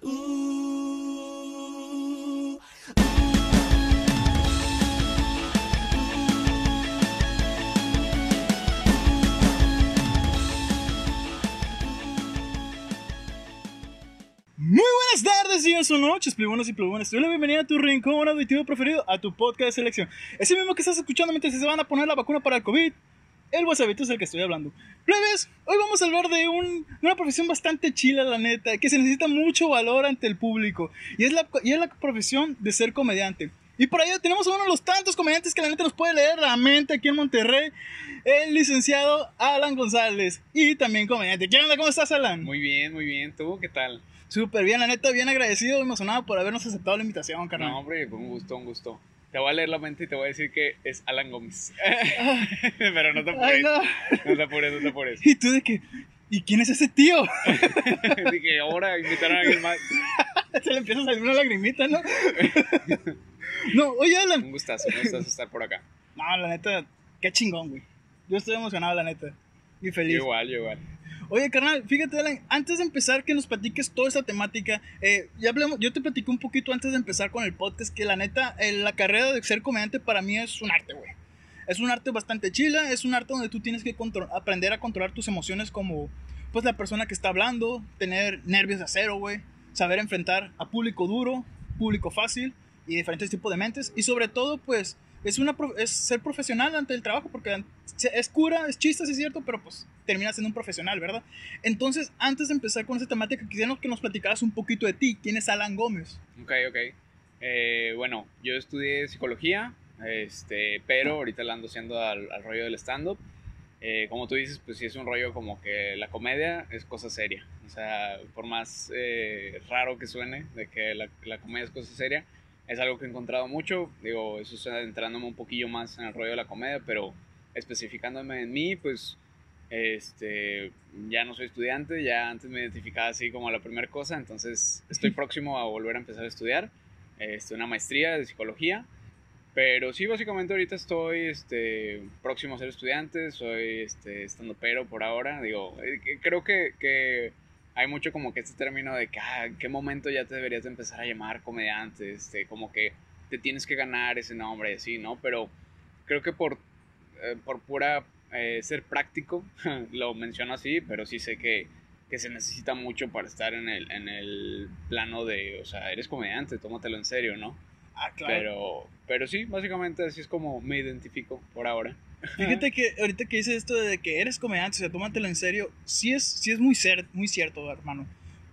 Muy buenas tardes, días o noches, plibones y plibones. Te doy la bienvenida a tu rincón auditivo preferido, a tu podcast de selección. Ese mismo que estás escuchando mientras se van a poner la vacuna para el COVID. El WhatsApp es el que estoy hablando. Plebes, hoy vamos a hablar de, un, de una profesión bastante chila, la neta, que se necesita mucho valor ante el público. Y es la, y es la profesión de ser comediante. Y por ahí tenemos a uno de los tantos comediantes que la neta nos puede leer la mente aquí en Monterrey, el licenciado Alan González. Y también comediante. ¿Qué onda? ¿Cómo estás, Alan? Muy bien, muy bien. ¿Tú qué tal? Súper bien, la neta, bien agradecido y emocionado por habernos aceptado la invitación, carnal. No, hombre, un gusto, un gusto. Te voy a leer la mente y te voy a decir que es Alan Gómez. Pero no te apures. Ay, no. No te apures, no te apures. Y tú de que, ¿y quién es ese tío? Dije, ahora invitaron a alguien más. Se le empieza a salir una lagrimita, ¿no? no, oye, Alan. Un gustazo, un gustazo estar por acá. No, la neta, qué chingón, güey. Yo estoy emocionado, la neta. Y feliz. Yo igual, yo igual. Oye, carnal, fíjate, Alan, antes de empezar que nos platiques toda esta temática, eh, ya hablamos, yo te platiqué un poquito antes de empezar con el podcast que la neta, eh, la carrera de ser comediante para mí es un arte, güey. Es un arte bastante chila, es un arte donde tú tienes que aprender a controlar tus emociones como, pues, la persona que está hablando, tener nervios de acero, güey, saber enfrentar a público duro, público fácil y diferentes tipos de mentes y sobre todo, pues, es, una, es ser profesional ante el trabajo porque es cura, es chiste, sí es cierto, pero pues terminas siendo un profesional, ¿verdad? Entonces, antes de empezar con esta temática, quisiera que nos platicaras un poquito de ti. ¿Quién es Alan Gómez? Ok, ok. Eh, bueno, yo estudié psicología, este, pero ahorita la ando haciendo al, al rollo del stand-up. Eh, como tú dices, pues sí es un rollo como que la comedia es cosa seria. O sea, por más eh, raro que suene de que la, la comedia es cosa seria, es algo que he encontrado mucho. Digo, eso está entrándome un poquillo más en el rollo de la comedia, pero especificándome en mí, pues este, ya no soy estudiante, ya antes me identificaba así como la primera cosa, entonces estoy próximo a volver a empezar a estudiar este, una maestría de psicología. Pero sí, básicamente ahorita estoy este, próximo a ser estudiante, soy este, estando pero por ahora. Digo, eh, creo que, que hay mucho como que este término de que ah, en qué momento ya te deberías de empezar a llamar comediante, este, como que te tienes que ganar ese nombre, así, ¿no? Pero creo que por, eh, por pura eh, ser práctico, lo menciono así, pero sí sé que, que se necesita mucho para estar en el, en el plano de, o sea, eres comediante, tómatelo en serio, ¿no? Ah, Pero, pero sí, básicamente así es como me identifico por ahora. Fíjate que ahorita que dices esto de que eres comediante, o sea, tómatelo en serio, sí es, sí es muy, cer- muy cierto, hermano.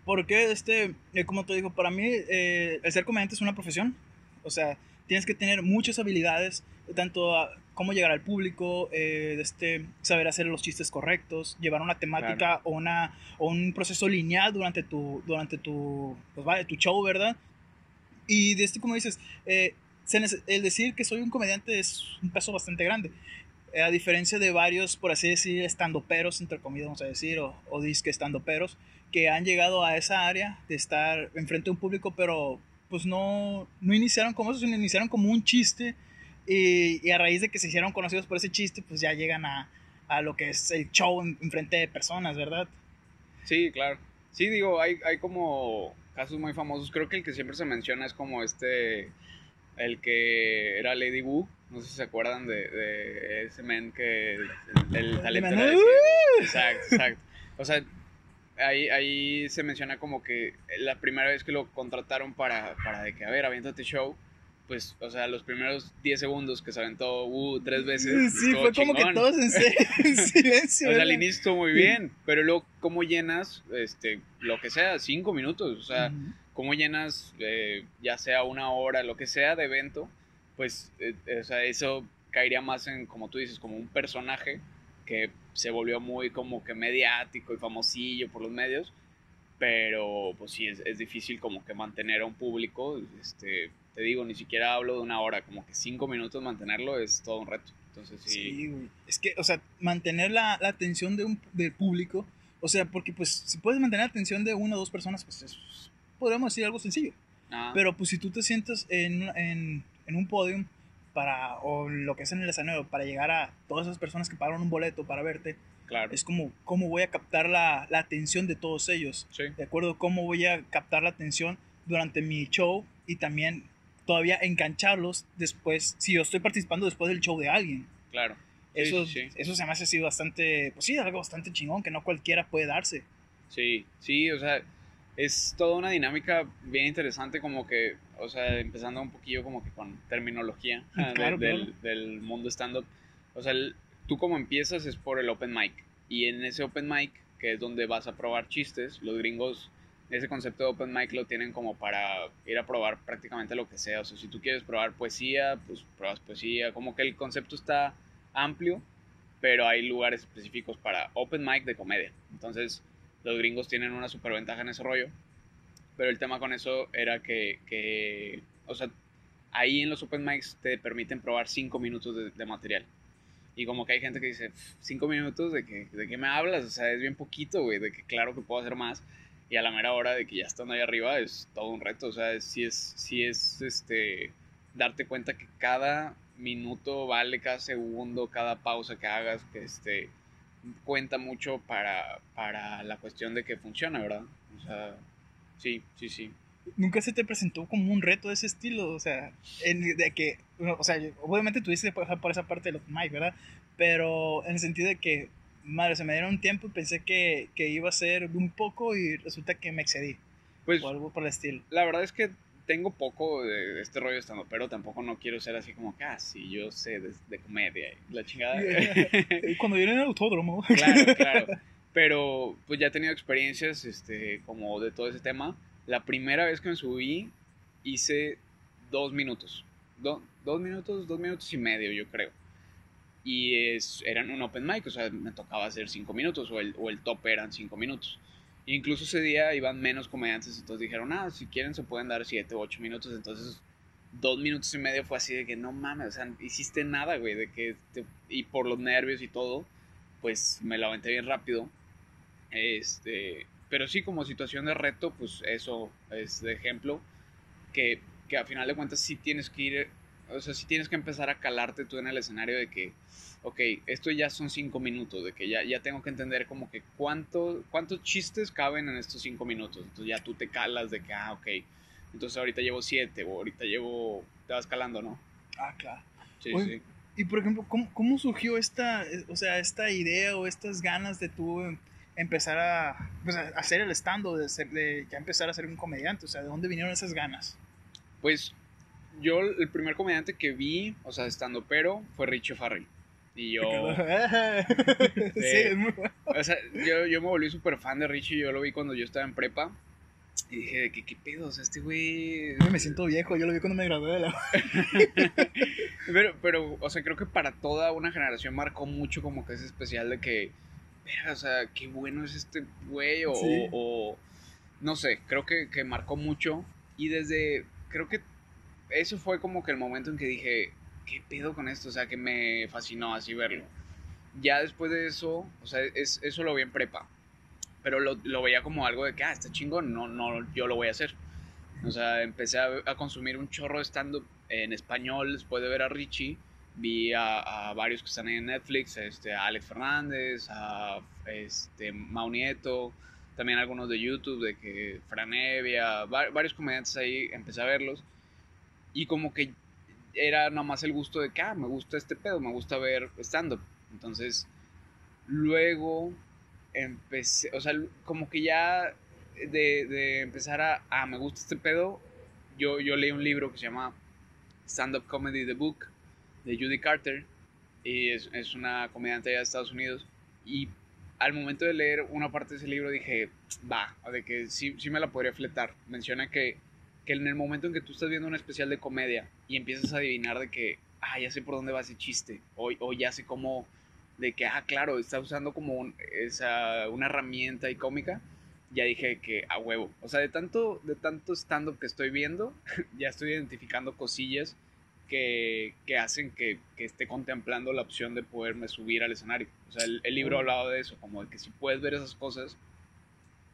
Porque, este, eh, como te digo, para mí eh, el ser comediante es una profesión. O sea, tienes que tener muchas habilidades, tanto a cómo llegar al público, eh, este, saber hacer los chistes correctos, llevar una temática o, una, o un proceso lineal durante tu, durante tu, pues, vaya, tu show, ¿verdad? Y de este, como dices, eh, el decir que soy un comediante es un peso bastante grande. Eh, a diferencia de varios, por así decir, estandoperos, entre comillas, vamos a decir, o, o disque estandoperos, que han llegado a esa área de estar enfrente de un público, pero pues no, no iniciaron como eso, sino iniciaron como un chiste y, y a raíz de que se hicieron conocidos por ese chiste, pues ya llegan a, a lo que es el show en, enfrente de personas, ¿verdad? Sí, claro. Sí, digo, hay, hay como casos muy famosos. Creo que el que siempre se menciona es como este, el que era Lady Wu. No sé si se acuerdan de, de ese men que el, el talento era. Exacto, exacto. O sea, ahí, ahí se menciona como que la primera vez que lo contrataron para, para de que, a ver, aviéntate show, pues, o sea, los primeros 10 segundos que se aventó Wu tres veces. Sí, estuvo fue como que todos en, silencio. O sea, al inicio estuvo muy bien, pero luego, ¿cómo llenas, este, lo que sea, cinco minutos? O sea, Ujú. ¿cómo llenas, eh, ya sea una hora, lo que sea de evento? Pues, eh, eh, o sea, eso caería más en, como tú dices, como un personaje que se volvió muy como que mediático y famosillo por los medios, pero pues sí, es, es difícil como que mantener a un público, este, te digo, ni siquiera hablo de una hora, como que cinco minutos mantenerlo es todo un reto. Entonces sí, Sí, güey. Es que, o sea, mantener la, la atención de un, del público, o sea, porque pues si puedes mantener la atención de una o dos personas, pues es, podríamos decir algo sencillo. Ah, Pero pues si tú te sientas en, en, en un podium para, o lo que es en el escenario, para llegar a todas esas personas que pagaron un boleto para verte, Claro. Es como cómo voy a captar la, la atención de todos ellos. Sí. ¿De acuerdo? Cómo voy a captar la atención durante mi show y también todavía engancharlos después, si yo estoy participando después del show de alguien. Claro. Eso, sí, sí. eso se me hace así bastante, pues sí, algo bastante chingón que no cualquiera puede darse. Sí, sí, o sea, es toda una dinámica bien interesante como que, o sea, empezando un poquillo como que con terminología ah, de- Claro, del, claro. del mundo stand-up. O sea, el- tú como empiezas es por el open mic y en ese open mic, que es donde vas a probar chistes, los gringos ese concepto de open mic lo tienen como para ir a probar prácticamente lo que sea. O sea, si tú quieres probar poesía, pues pruebas poesía. Como que el concepto está amplio, pero hay lugares específicos para open mic de comedia. Entonces, los gringos tienen una superventaja en ese rollo. Pero el tema con eso era que, que, o sea, ahí en los open mics te permiten probar 5 minutos de, material. Y como que hay gente que dice, ¿5 minutos de que, de qué me hablas? O sea, es bien poquito, güey, de que claro que puedo hacer más. Y a la mera hora de que ya estando ahí arriba es todo un reto. O sea, si es, sí es este, darte cuenta que cada minuto vale, cada segundo, cada pausa que hagas, que este, cuenta mucho para, para la cuestión de que funcione, ¿verdad? O sea, sí, sí, sí. ¿Nunca se te presentó como un reto de ese estilo? O sea, de que, o sea, obviamente tuviste que pasar por esa parte de los Mike, ¿verdad? Pero en el sentido de que, madre, se me dieron un tiempo y pensé que, que iba a ser un poco y resulta que me excedí. Pues o algo por el estilo. la verdad es que tengo poco de, este rollo estando, pero tampoco no quiero ser así como que, ah, yo sé de, de comedia la chingada. Cuando viene en el autódromo. claro, claro. Pero pues ya he tenido experiencias este, como de todo ese tema. La primera vez que me subí hice dos minutos. Do- dos minutos, dos minutos y medio, yo creo. Y es, eran un open mic, o sea, me tocaba hacer cinco minutos o el, o el top eran cinco minutos. Incluso ese día iban menos comediantes, entonces dijeron, ah, si quieren se pueden dar siete o ocho minutos. Entonces, dos minutos y medio fue así de que no mames, o sea, hiciste nada, güey, de que te- y por los nervios y todo, pues me la aventé bien rápido. Este, pero sí, como situación de reto, pues eso es de ejemplo. Que, que a final de cuentas sí tienes que ir, o sea, sí tienes que empezar a calarte tú en el escenario de que, ok, esto ya son cinco minutos, de que ya, ya tengo que entender como que cuánto, cuántos chistes caben en estos cinco minutos. Entonces ya tú te calas de que, ah, ok, entonces ahorita llevo siete o ahorita llevo, te vas calando, ¿no? Ah, claro. Sí, Oye, sí. Y por ejemplo, ¿cómo, cómo surgió esta, eh, o sea, esta idea o estas ganas de tú em, empezar a, pues, a hacer el stand de, ser- de ya empezar a ser un comediante? O sea, ¿de dónde vinieron esas ganas? Pues yo el primer comediante que vi, o sea, estando pero, fue Richie Farrell. Y yo, sí, es muy bueno. o sea, yo, yo me volví súper fan de Richie, yo lo vi cuando yo estaba en prepa. Y dije, ¿qué, qué pedo? O sea, este güey... Me siento viejo, yo lo vi cuando me gradué de la... Pero, pero, o sea, creo que para toda una generación marcó mucho como que ese especial de que, "Verga, o sea, qué bueno es este güey, o, Sí. o- no sé, creo que, que marcó mucho. Y desde, creo que eso fue como que el momento en que dije, ¿qué pedo con esto? O sea, que me fascinó así verlo. Ya después de eso, o sea, es, eso lo vi en prepa. Pero lo, lo veía como algo de que, ah, está chingón, no, no, yo lo voy a hacer. O sea, empecé a, consumir un chorro de stand-up en español después de ver a Richie. Vi a, a varios que están en Netflix, este, a Alex Fernández, a este, Mau Nieto, también algunos de YouTube, de que Franevia, va- varios comediantes ahí, empecé a verlos. Y como que era nada más el gusto de que, ah, me gusta este pedo, me gusta ver stand-up. Entonces, luego empecé, o sea, como que ya de, de empezar a, ah, me gusta este pedo, yo, yo leí un libro que se llama Stand Up Comedy The Book de Judy Carter y es, es una comediante de Estados Unidos y al momento de leer una parte de ese libro dije, va, de que sí, sí me la podría fletar. Menciona que, que en el momento en que tú estás viendo un especial de comedia y empiezas a adivinar de que, ah, ya sé por dónde va ese chiste, o, o ya sé cómo, de que, ah, claro, está usando como un- esa, una herramienta y cómica, ya dije que a huevo. O sea, de tanto, de tanto stand-up que estoy viendo, ya estoy identificando cosillas que, que hacen que, que esté contemplando la opción de poderme subir al escenario. O sea, el, el libro Oh. hablaba de eso, como de que si puedes ver esas cosas,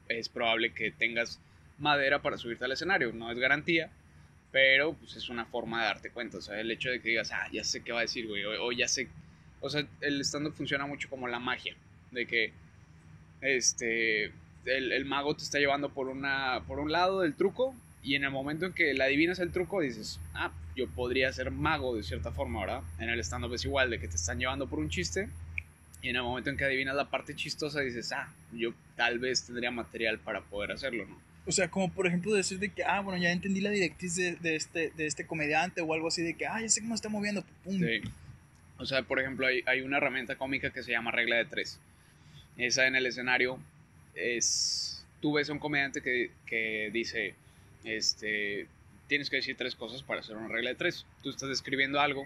es probable que tengas madera para subirte al escenario. No es garantía, pero pues es una forma de darte cuenta. O sea, el hecho de que digas, ah, ya sé qué va a decir, güey, o, ya sé. O sea, el stand-up funciona mucho como la magia. de que este el, el mago te está llevando por una por un lado del truco y en el momento en que le adivinas el truco dices, ah, yo podría ser mago de cierta forma, ¿verdad? En el stand-up es igual, de que te están llevando por un chiste y en el momento en que adivinas la parte chistosa dices, ah, yo tal vez tendría material para poder hacerlo, ¿no? O sea, como por ejemplo decir de que, ah, bueno, ya entendí la directriz de, de este, de este comediante o algo así, de que, ah, ya sé cómo está moviendo, pum. Sí. O sea, por ejemplo, hay, hay una herramienta cómica que se llama regla de tres. Esa en el escenario es... Tú ves a un comediante que, que dice, este, tienes que decir tres cosas para hacer una regla de tres. Tú estás describiendo algo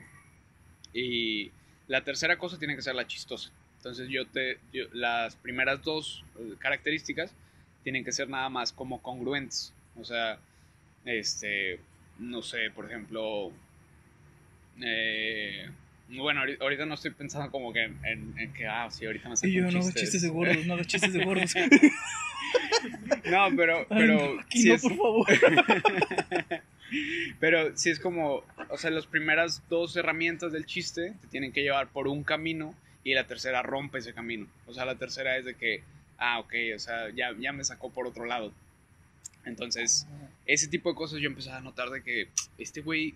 y la tercera cosa tiene que ser la chistosa. Entonces yo te, yo- las primeras dos eh, características tienen que ser nada más como congruentes. O sea, este, no sé, por ejemplo, eh, bueno, ahori- ahorita no estoy pensando como que en, en- en que, ah, sí, ahorita me saco Y yo no hago chiste. chistes de gordos, no hago chistes de gordos. No, pero, Ay, pero no, aquí sí no, es- por favor. Pero sí es como, o sea, las primeras dos herramientas del chiste te tienen que llevar por un camino y la tercera rompe ese camino. O sea, la tercera es de que, ah, ok, o sea, ya, ya me sacó por otro lado. Entonces, ese tipo de cosas yo empezaba a notar de que este güey,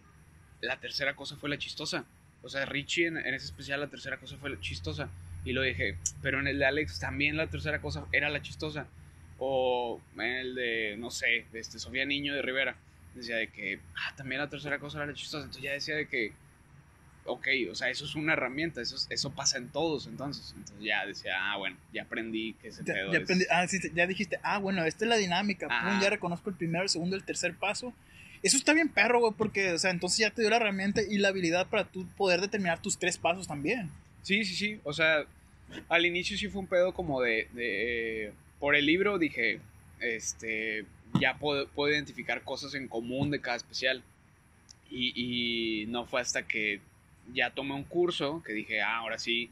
la tercera cosa fue la chistosa. O sea, Richie en, en ese especial la tercera cosa fue la chistosa. Y lo dije, pero en el de Alex también la tercera cosa era la chistosa. O en el de, no sé, de este Sofía Niño de Rivera. Decía de que, ah, también la tercera cosa era la chistosa. Entonces ya decía de que, ok, o sea, eso es una herramienta, eso, es- eso pasa en todos entonces. Entonces ya decía, ah, bueno, ya aprendí que ese Ya, pedo ya es- aprendí- ah, sí, ya dijiste, ah, bueno, esta es la dinámica. pum, ya reconozco el primero, el segundo, el tercer paso. Eso está bien perro, güey, porque, o sea, entonces ya te dio la herramienta y la habilidad para tú poder determinar tus tres pasos también. Sí, sí, sí. O sea, al inicio sí fue un pedo como de. de- por el libro dije, este. Ya puedo, puedo identificar cosas en común de cada especial. Y, y no fue hasta que ya tomé un curso que dije, ah, ahora sí,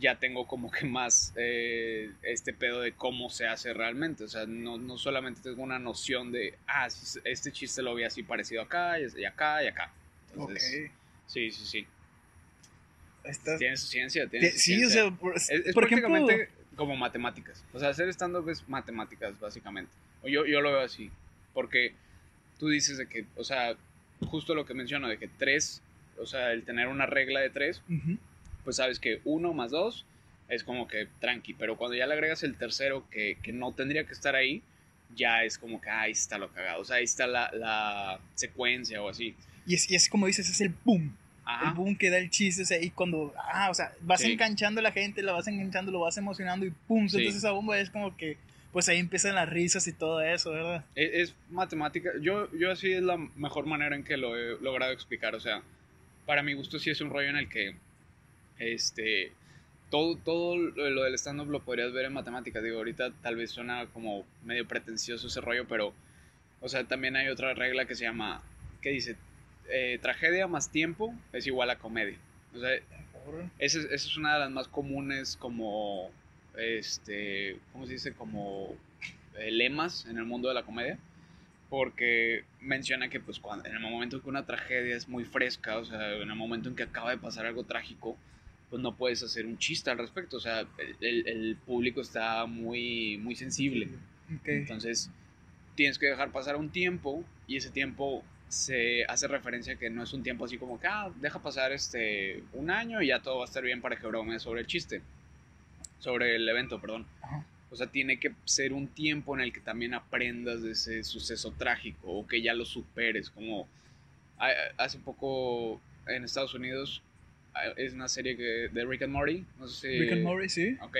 ya tengo como que más eh, este pedo de cómo se hace realmente. O sea, no, no solamente tengo una noción de, ah, este chiste lo vi así parecido acá, y acá, y acá. Entonces, sí, sí, sí. Estás- Tiene su ciencia, tiene su sí, o sea, por, Es, es por ejemplo, prácticamente como matemáticas. O sea, hacer stand-up es matemáticas, básicamente. O Yo, yo lo veo así. Porque tú dices de que, o sea, justo lo que menciono, de que tres, o sea, el tener una regla de tres, ujú, pues sabes que uno más dos es como que tranqui. Pero cuando ya le agregas el tercero que, que no tendría que estar ahí, ya es como que ah, ahí está lo cagado. O sea, ahí está la, la secuencia o así. y, es, y es como dices, es el boom. El Ajá. boom que da el chiste, o sea, y cuando, ah, o sea, vas Sí. enganchando a la gente, la vas enganchando, lo vas emocionando y pum, Sí. esa bomba, es como que, pues ahí empiezan las risas y todo eso, ¿verdad? Es, es matemática. Yo, yo así es la mejor manera en que lo he logrado explicar. O sea, para mi gusto sí es un rollo en el que este todo, todo lo del stand-up lo podrías ver en matemáticas. Digo, ahorita tal vez suena como medio pretencioso ese rollo, pero, o sea, también hay otra regla que se llama, que dice, eh, tragedia más tiempo es igual a comedia. O sea, esa es, una de las más comunes como, este, ¿cómo se dice? Como eh, lemas en el mundo de la comedia. Porque menciona que pues cuando, en el momento que una tragedia es muy fresca, o sea, en el momento en que acaba de pasar algo trágico, pues no puedes hacer un chiste al respecto. O sea, el, el- público está muy, muy sensible. Entonces, tienes que dejar pasar un tiempo y ese tiempo se hace referencia a que no es un tiempo así como que, ah, deja pasar este un año y ya todo va a estar bien para que bromees sobre el chiste, sobre el evento, perdón. Ajá. O sea, tiene que ser un tiempo en el que también aprendas de ese suceso trágico o que ya lo superes, como hace poco en Estados Unidos es una serie que, de Rick and Morty, no sé si... Rick and Morty, sí. Ok.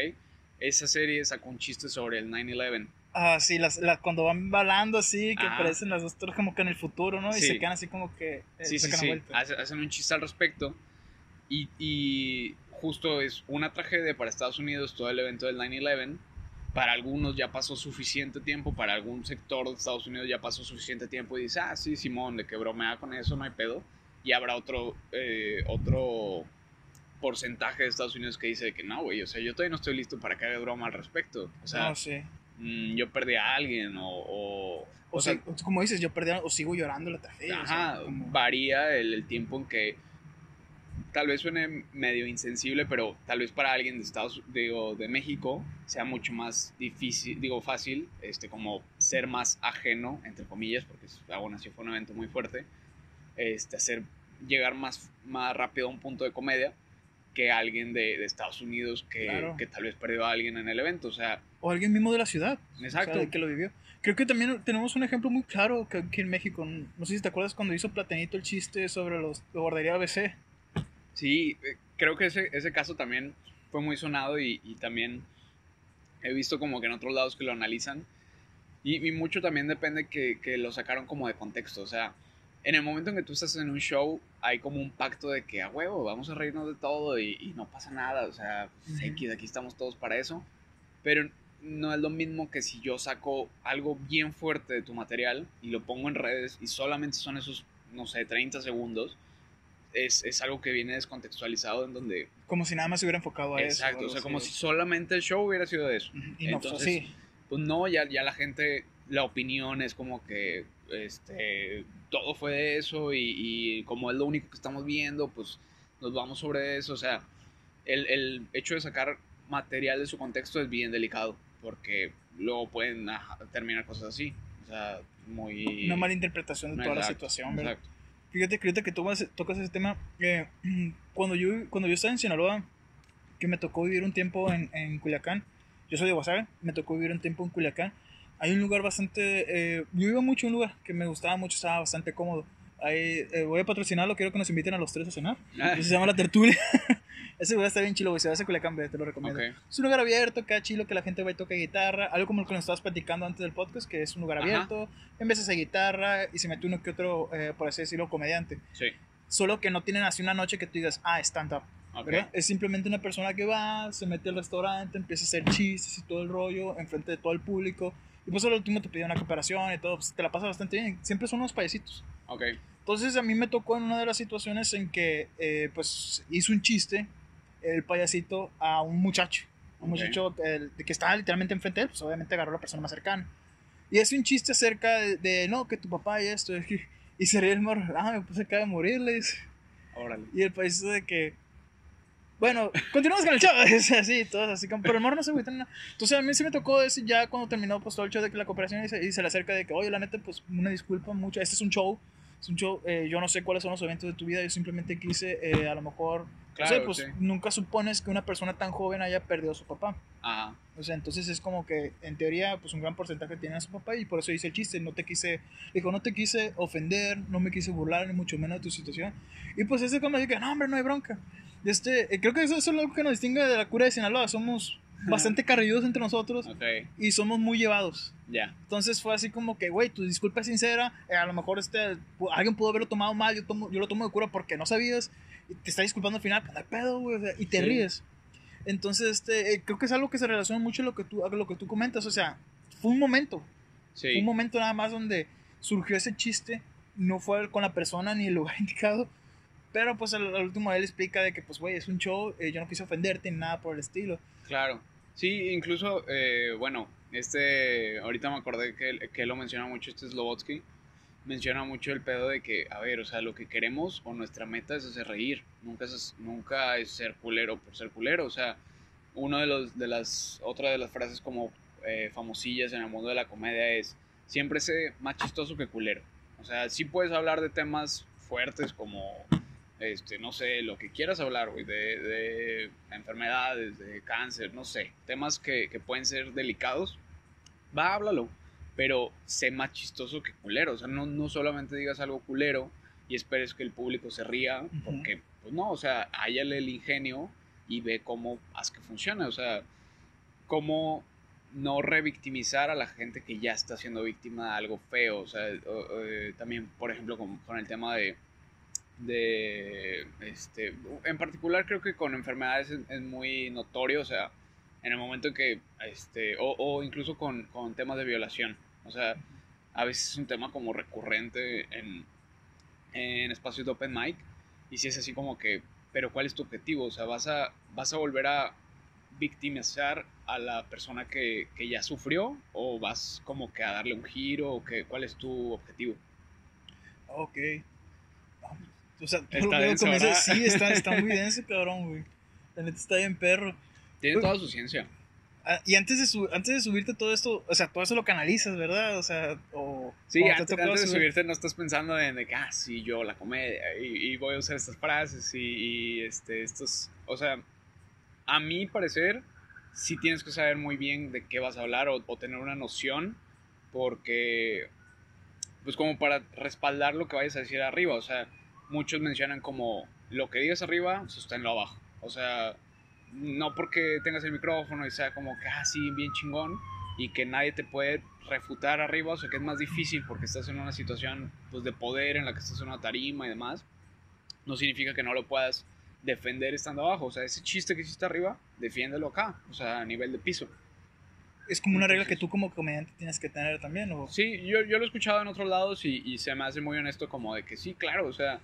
Esa serie sacó un chiste sobre el 9-11. Ah, sí, las, las- cuando van balando así, que Ajá. aparecen las dos torres como que en el futuro, ¿no? Y Sí. se quedan así como que eh, Sí, sí, sí. Hacen un chiste al respecto. Y, y justo es una tragedia para Estados Unidos todo el evento del 9-11. Para algunos ya pasó suficiente tiempo, para algún sector de Estados Unidos ya pasó suficiente tiempo y dice, ah, sí, Simón, de que bromea con eso, no hay pedo. Y habrá otro, eh, otro porcentaje de Estados Unidos que dice que no, güey, o sea, yo todavía no estoy listo para que haga broma al respecto. O sea, no, sí. mm, yo perdí a alguien o... o, O, o sea, sea, como dices, yo perdí o sigo llorando la tragedia. o sea, Ajá, como- varía el, el tiempo en que tal vez suene medio insensible, pero tal vez para alguien de Estados digo, de México sea mucho más difícil, digo fácil, este como ser más ajeno entre comillas, porque aún así fue un evento muy fuerte, este hacer llegar más más rápido a un punto de comedia que alguien de, de Estados Unidos que, Claro. que tal vez perdió a alguien en el evento, o sea, O alguien mismo de la ciudad. exacto. O sea, de que lo vivió. Creo que también tenemos un ejemplo muy claro que aquí en México. No sé si te acuerdas cuando hizo Platanito el chiste sobre los la guardería ABC. Sí, eh, creo que ese, ese caso también fue muy sonado y, y también he visto como que en otros lados que lo analizan. Y, y mucho también depende que, que lo sacaron como de contexto. O sea, en el momento en que tú estás en un show, hay como un pacto de que a huevo, vamos a reírnos de todo y, y no pasa nada. O sea. X, aquí estamos todos para eso. Pero no es lo mismo que si yo saco algo bien fuerte de tu material y lo pongo en redes y solamente son esos, no sé, 30 segundos. Es, es algo que viene descontextualizado en donde... Como si nada más se hubiera enfocado a eso. Exacto, o sea, como si solamente el show hubiera sido de eso. Y no fue Entonces, así. Pues no, ya, ya la gente, la opinión es como que este, todo fue de eso y, y como es lo único que estamos viendo, pues nos vamos sobre eso. O sea, el, el hecho de sacar material de su contexto es bien delicado porque luego pueden terminar cosas así. O sea, muy... Una mala interpretación de toda la Exacto, situación, ¿verdad? Exacto. Fíjate ahorita que tocas, tocas ese tema, eh, cuando, yo, cuando yo estaba en Sinaloa, que me tocó vivir un tiempo en, en Culiacán, yo soy de Guasave, me tocó vivir un tiempo en Culiacán, hay un lugar bastante, eh, yo iba mucho a un lugar que me gustaba mucho, estaba bastante cómodo. Ahí, eh, voy a patrocinarlo, quiero que nos inviten a los tres a cenar. Ah, se llama La Tertulia. Ese lugar está bien chilo, güey. Se hace Culiacán, ve, te lo recomiendo. ok. Es un lugar abierto, queda chilo que la gente va y toca guitarra. Algo como lo que nos estabas platicando antes del podcast, que es un lugar Ajá. abierto. En vez de guitarra y se mete uno que otro, eh, por así decirlo, comediante. Sí, Solo que no tienen así una noche que tú digas, ah, stand-up. ok. ¿verdad? Es simplemente una persona que va, se mete al restaurante, empieza a hacer chistes y todo el rollo enfrente de todo el público. Y pues al último te pide una cooperación y todo, pues te la pasa bastante bien. Siempre son unos payasitos. Ok, Entonces a mí me tocó en una de las situaciones en que eh, pues hizo un chiste el payasito a un muchacho. Un muchacho eh, que estaba literalmente enfrente de él, pues obviamente agarró a la persona más cercana. Y hace un chiste acerca de, de, no, que tu papá y esto. Y, y se ríe el morro, ah, mi papá se acaba de morir, le dice. órale. Y el payasito de que, bueno, continuamos con el show. Es así, todos así, como, pero el morro no se agüita nada. Entonces a mí sí me tocó decir ya cuando terminó pues todo el show de que la cooperación y se, y se le acerca de que, oye, la neta, pues una disculpa mucho, este es un show. Es un show, eh, yo no sé cuáles son los eventos de tu vida, yo simplemente quise, eh, a lo mejor, Claro, no sé, pues sí. nunca supones que una persona tan joven haya perdido a su papá. Ajá, O sea, entonces es como que en teoría, pues un gran porcentaje tiene a su papá y por eso hice el chiste. No te quise, dijo, no te quise ofender, no me quise burlar, ni mucho menos de tu situación. Y pues ese como dije, no, hombre, no hay bronca. Este, eh, creo que eso, eso es lo que nos distingue de la cura de Sinaloa. Somos bastante carrilludos entre nosotros ok, y somos muy llevados. ya. Entonces fue así como que, güey, tu disculpa es sincera. eh, a lo mejor este, alguien pudo haberlo tomado mal. Yo, tomo, yo lo tomo de cura porque no sabías. Y te está disculpando al final, pues, pedo, güey. o sea, y te Sí. ríes. Entonces, este, eh, creo que es algo que se relaciona mucho a lo que tú, a lo que tú comentas. O sea, fue un momento. Fue Sí, un momento nada más donde surgió ese chiste. No fue con la persona ni el lugar indicado. Pero pues al, último él explica de que, pues, güey, es un show. eh, yo no quise ofenderte ni nada por el estilo. claro. Sí, incluso, eh, bueno, este, ahorita me acordé que, que lo menciona mucho, este Slobotsky, menciona mucho el pedo de que, a ver, o sea, lo que queremos o nuestra meta es hacer reír, nunca es, nunca es ser culero por ser culero, o sea, uno de los, de las, otra de las frases como eh, famosillas en el mundo de la comedia es, siempre sé más chistoso que culero, o sea, sí puedes hablar de temas fuertes como este, no sé, lo que quieras hablar, güey, de, de enfermedades, de cáncer, no sé, temas que, que pueden ser delicados, va, háblalo, pero sé más chistoso que culero, o sea, no, no solamente digas algo culero y esperes que el público se ría, porque, pues no, o sea, hállale el ingenio y ve cómo haz que funcione, o sea, cómo no revictimizar a la gente que ya está siendo víctima de algo feo, o sea, eh, también, por ejemplo, con, con el tema de de este en particular creo que con enfermedades es, es muy notorio o sea en el momento que este o, o incluso con, con temas de violación o sea a veces es un tema como recurrente en, en espacios de open mic y si es así como que pero cuál es tu objetivo o sea vas a vas a volver a victimizar a la persona que, que ya sufrió o vas como que a darle un giro o que cuál es tu objetivo Ok. O sea, todo Está lo que comienza, sí, está, está muy denso, cabrón, güey. La neta está bien perro. Tiene toda su ciencia. Ah, y antes de, su- antes de subirte todo esto, o sea, todo eso lo canalizas, ¿verdad? O sea, o... Sí, antes, de subir- subirte no estás pensando en de que, ah, sí, yo, la comedia, y, y voy a usar estas frases y, y, este, estos, o sea, a mi parecer, sí tienes que saber muy bien de qué vas a hablar o, o tener una noción, porque, pues como para respaldar lo que vayas a decir arriba, o sea, muchos mencionan como, lo que digas arriba, sosténlo abajo, o sea, no porque tengas el micrófono y sea como que, ah, bien chingón, y que nadie te puede refutar arriba, o sea que es más difícil porque estás en una situación pues, de poder en la que estás en una tarima y demás, no significa que no lo puedas defender estando abajo, o sea, ese chiste que hiciste arriba, defiéndelo acá, o sea, a nivel de piso. Es como una regla que tú como comediante tienes que tener también, ¿o? Sí, yo, yo lo he escuchado en otros lados y, y se me hace muy honesto como de que sí, claro, o sea,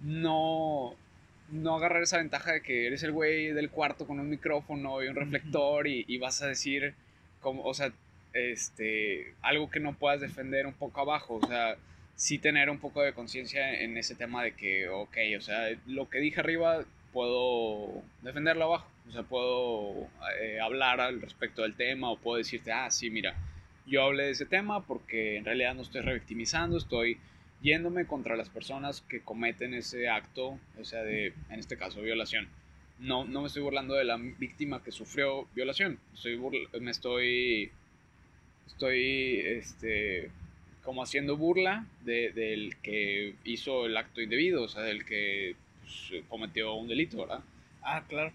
no, no agarrar esa ventaja de que eres el güey del cuarto con un micrófono y un reflector y, y vas a decir, como, o sea, este, algo que no puedas defender un poco abajo, o sea, sí tener un poco de conciencia en ese tema de que, ok, o sea, lo que dije arriba puedo defenderlo abajo, o sea, puedo eh, hablar al respecto del tema o puedo decirte, ah, sí, mira, yo hablé de ese tema porque en realidad no estoy revictimizando, estoy yéndome contra las personas que cometen ese acto, o sea, de, en este caso, violación. No, no me estoy burlando de la víctima que sufrió violación, estoy burla- me estoy, estoy, este, como haciendo burla de- del que hizo el acto indebido, o sea, del que pues, cometió un delito, ¿verdad? Ah, claro.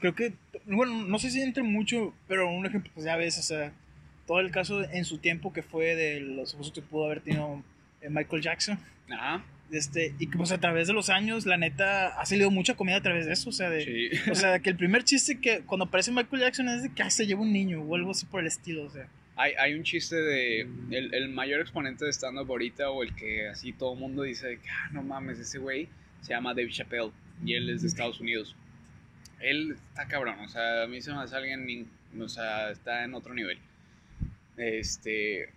Creo que, bueno, no sé si entre mucho, pero un ejemplo, pues ya ves, o sea, todo el caso en su tiempo que fue de los abusos que pudo haber tenido Michael Jackson. Ajá, Este, y que pues a través de los años, la neta, ha salido mucha comida a través de eso, o sea, de... sí. O sea, que el primer chiste que cuando aparece Michael Jackson es de que ah, se lleva un niño o algo así por el estilo, o sea. Hay, hay un chiste de el, el mayor exponente de stand-up ahorita o el que así todo el mundo dice de que, ah, no mames, ese güey se llama Dave Chappelle y él es de Estados Unidos. Él está cabrón, o sea, a mí se me hace alguien, o sea, está en otro nivel. Este,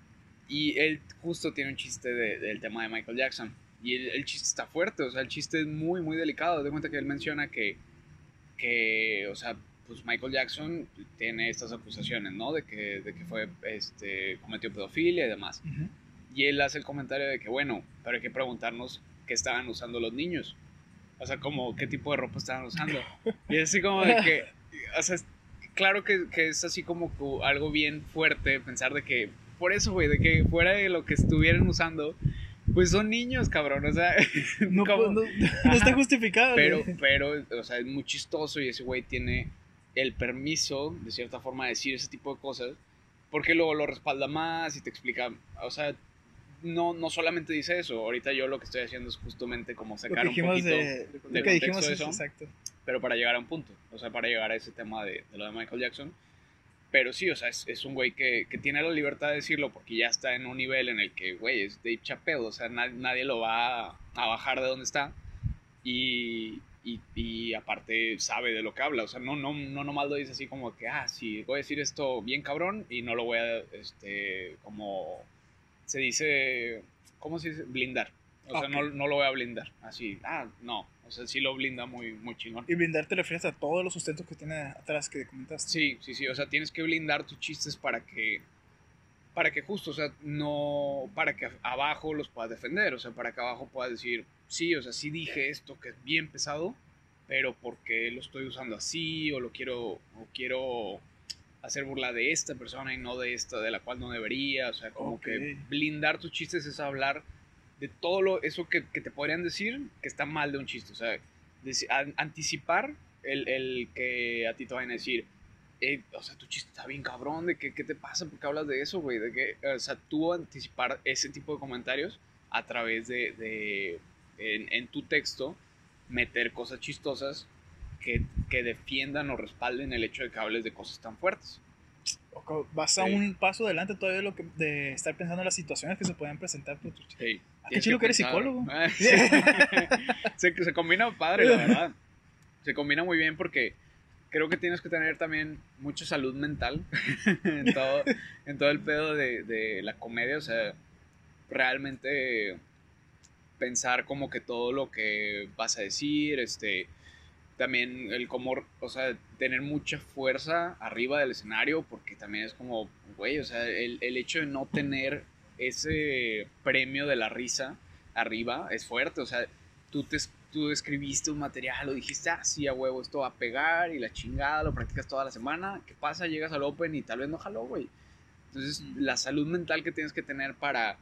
y él justo tiene un chiste de- del tema de Michael Jackson. Y el, el chiste está fuerte, o sea, el chiste es muy, muy delicado. De cuenta que él menciona que, que o sea, pues Michael Jackson tiene estas acusaciones, ¿no? De que, de que fue, este, cometió pedofilia y demás. Y él hace el comentario de que, bueno, pero hay que preguntarnos qué estaban usando los niños. O sea, como, qué tipo de ropa estaban usando. Y es así como de que, o sea, claro que, que es así como algo bien fuerte pensar de que, por eso, güey, de que fuera de lo que estuvieran usando, pues son niños, cabrón, o sea, No, como- pues, no, no está justificado. pero, güey. pero, o sea, es muy chistoso y ese güey tiene el permiso, de cierta forma, de decir ese tipo de cosas, porque luego lo respalda más y te explica, o sea, no, no solamente dice eso, ahorita yo lo que estoy haciendo es justamente como sacar un poquito, de, de lo que dijimos es eso. exacto. pero para llegar a un punto, o sea, para llegar a ese tema de, de lo de Michael Jackson. Pero sí, o sea, es, un güey que, que tiene la libertad de decirlo porque ya está en un nivel en el que, güey, es Dave Chappelle, o sea, na- nadie lo va a, bajar de donde está. Y, y, y aparte sabe de lo que habla, o sea, no, no, no nomás lo dice así como que, ah, sí, voy a decir esto bien cabrón y no lo voy a, este, como se dice, ¿cómo se dice? Blindar. O sea, no, no lo voy a blindar, así, ah, no, o sea, sí lo blinda muy, muy chingón. Y blindar te refieres a todos los sustentos que tiene atrás que comentaste. Sí, sí, sí, o sea, tienes que blindar tus chistes para que, para que justo, o sea, no, para que abajo los puedas defender, o sea, para que abajo puedas decir, sí, o sea, sí dije esto que es bien pesado, pero porque lo estoy usando así, o lo quiero, o quiero hacer burla de esta persona y no de esta, de la cual no debería, o sea, como que blindar tus chistes es hablar de todo lo, eso que, que te podrían decir que está mal de un chiste, o sea, anticipar el, el que a ti te vayan a decir, "Eh, o sea, tu chiste está bien cabrón, de que, ¿qué te pasa? ¿Por qué hablas de eso, güey? De que, o sea, tú anticipar ese tipo de comentarios a través de, de en, en tu texto, meter cosas chistosas que, que defiendan o respalden el hecho de que hables de cosas tan fuertes. Vas a Sí. un paso adelante todavía de, lo que, de estar pensando en las situaciones que se pueden presentar. Sí. Ah, qué chido que eres psicólogo. Ah, sí. se, se combina padre, la verdad. Se combina muy bien porque creo que tienes que tener también mucha salud mental en, todo, en todo el pedo de, de la comedia. O sea, realmente pensar como que todo lo que vas a decir, este, también el cómo, o sea, tener mucha fuerza arriba del escenario, porque también es como, güey, o sea, el, el hecho de no tener ese premio de la risa arriba es fuerte, o sea, tú te tú escribiste un material o dijiste, ah, sí, a huevo, esto va a pegar y la chingada, lo practicas toda la semana, ¿qué pasa? Llegas al Open y tal vez no jaló, güey. Entonces, la salud mental que tienes que tener para,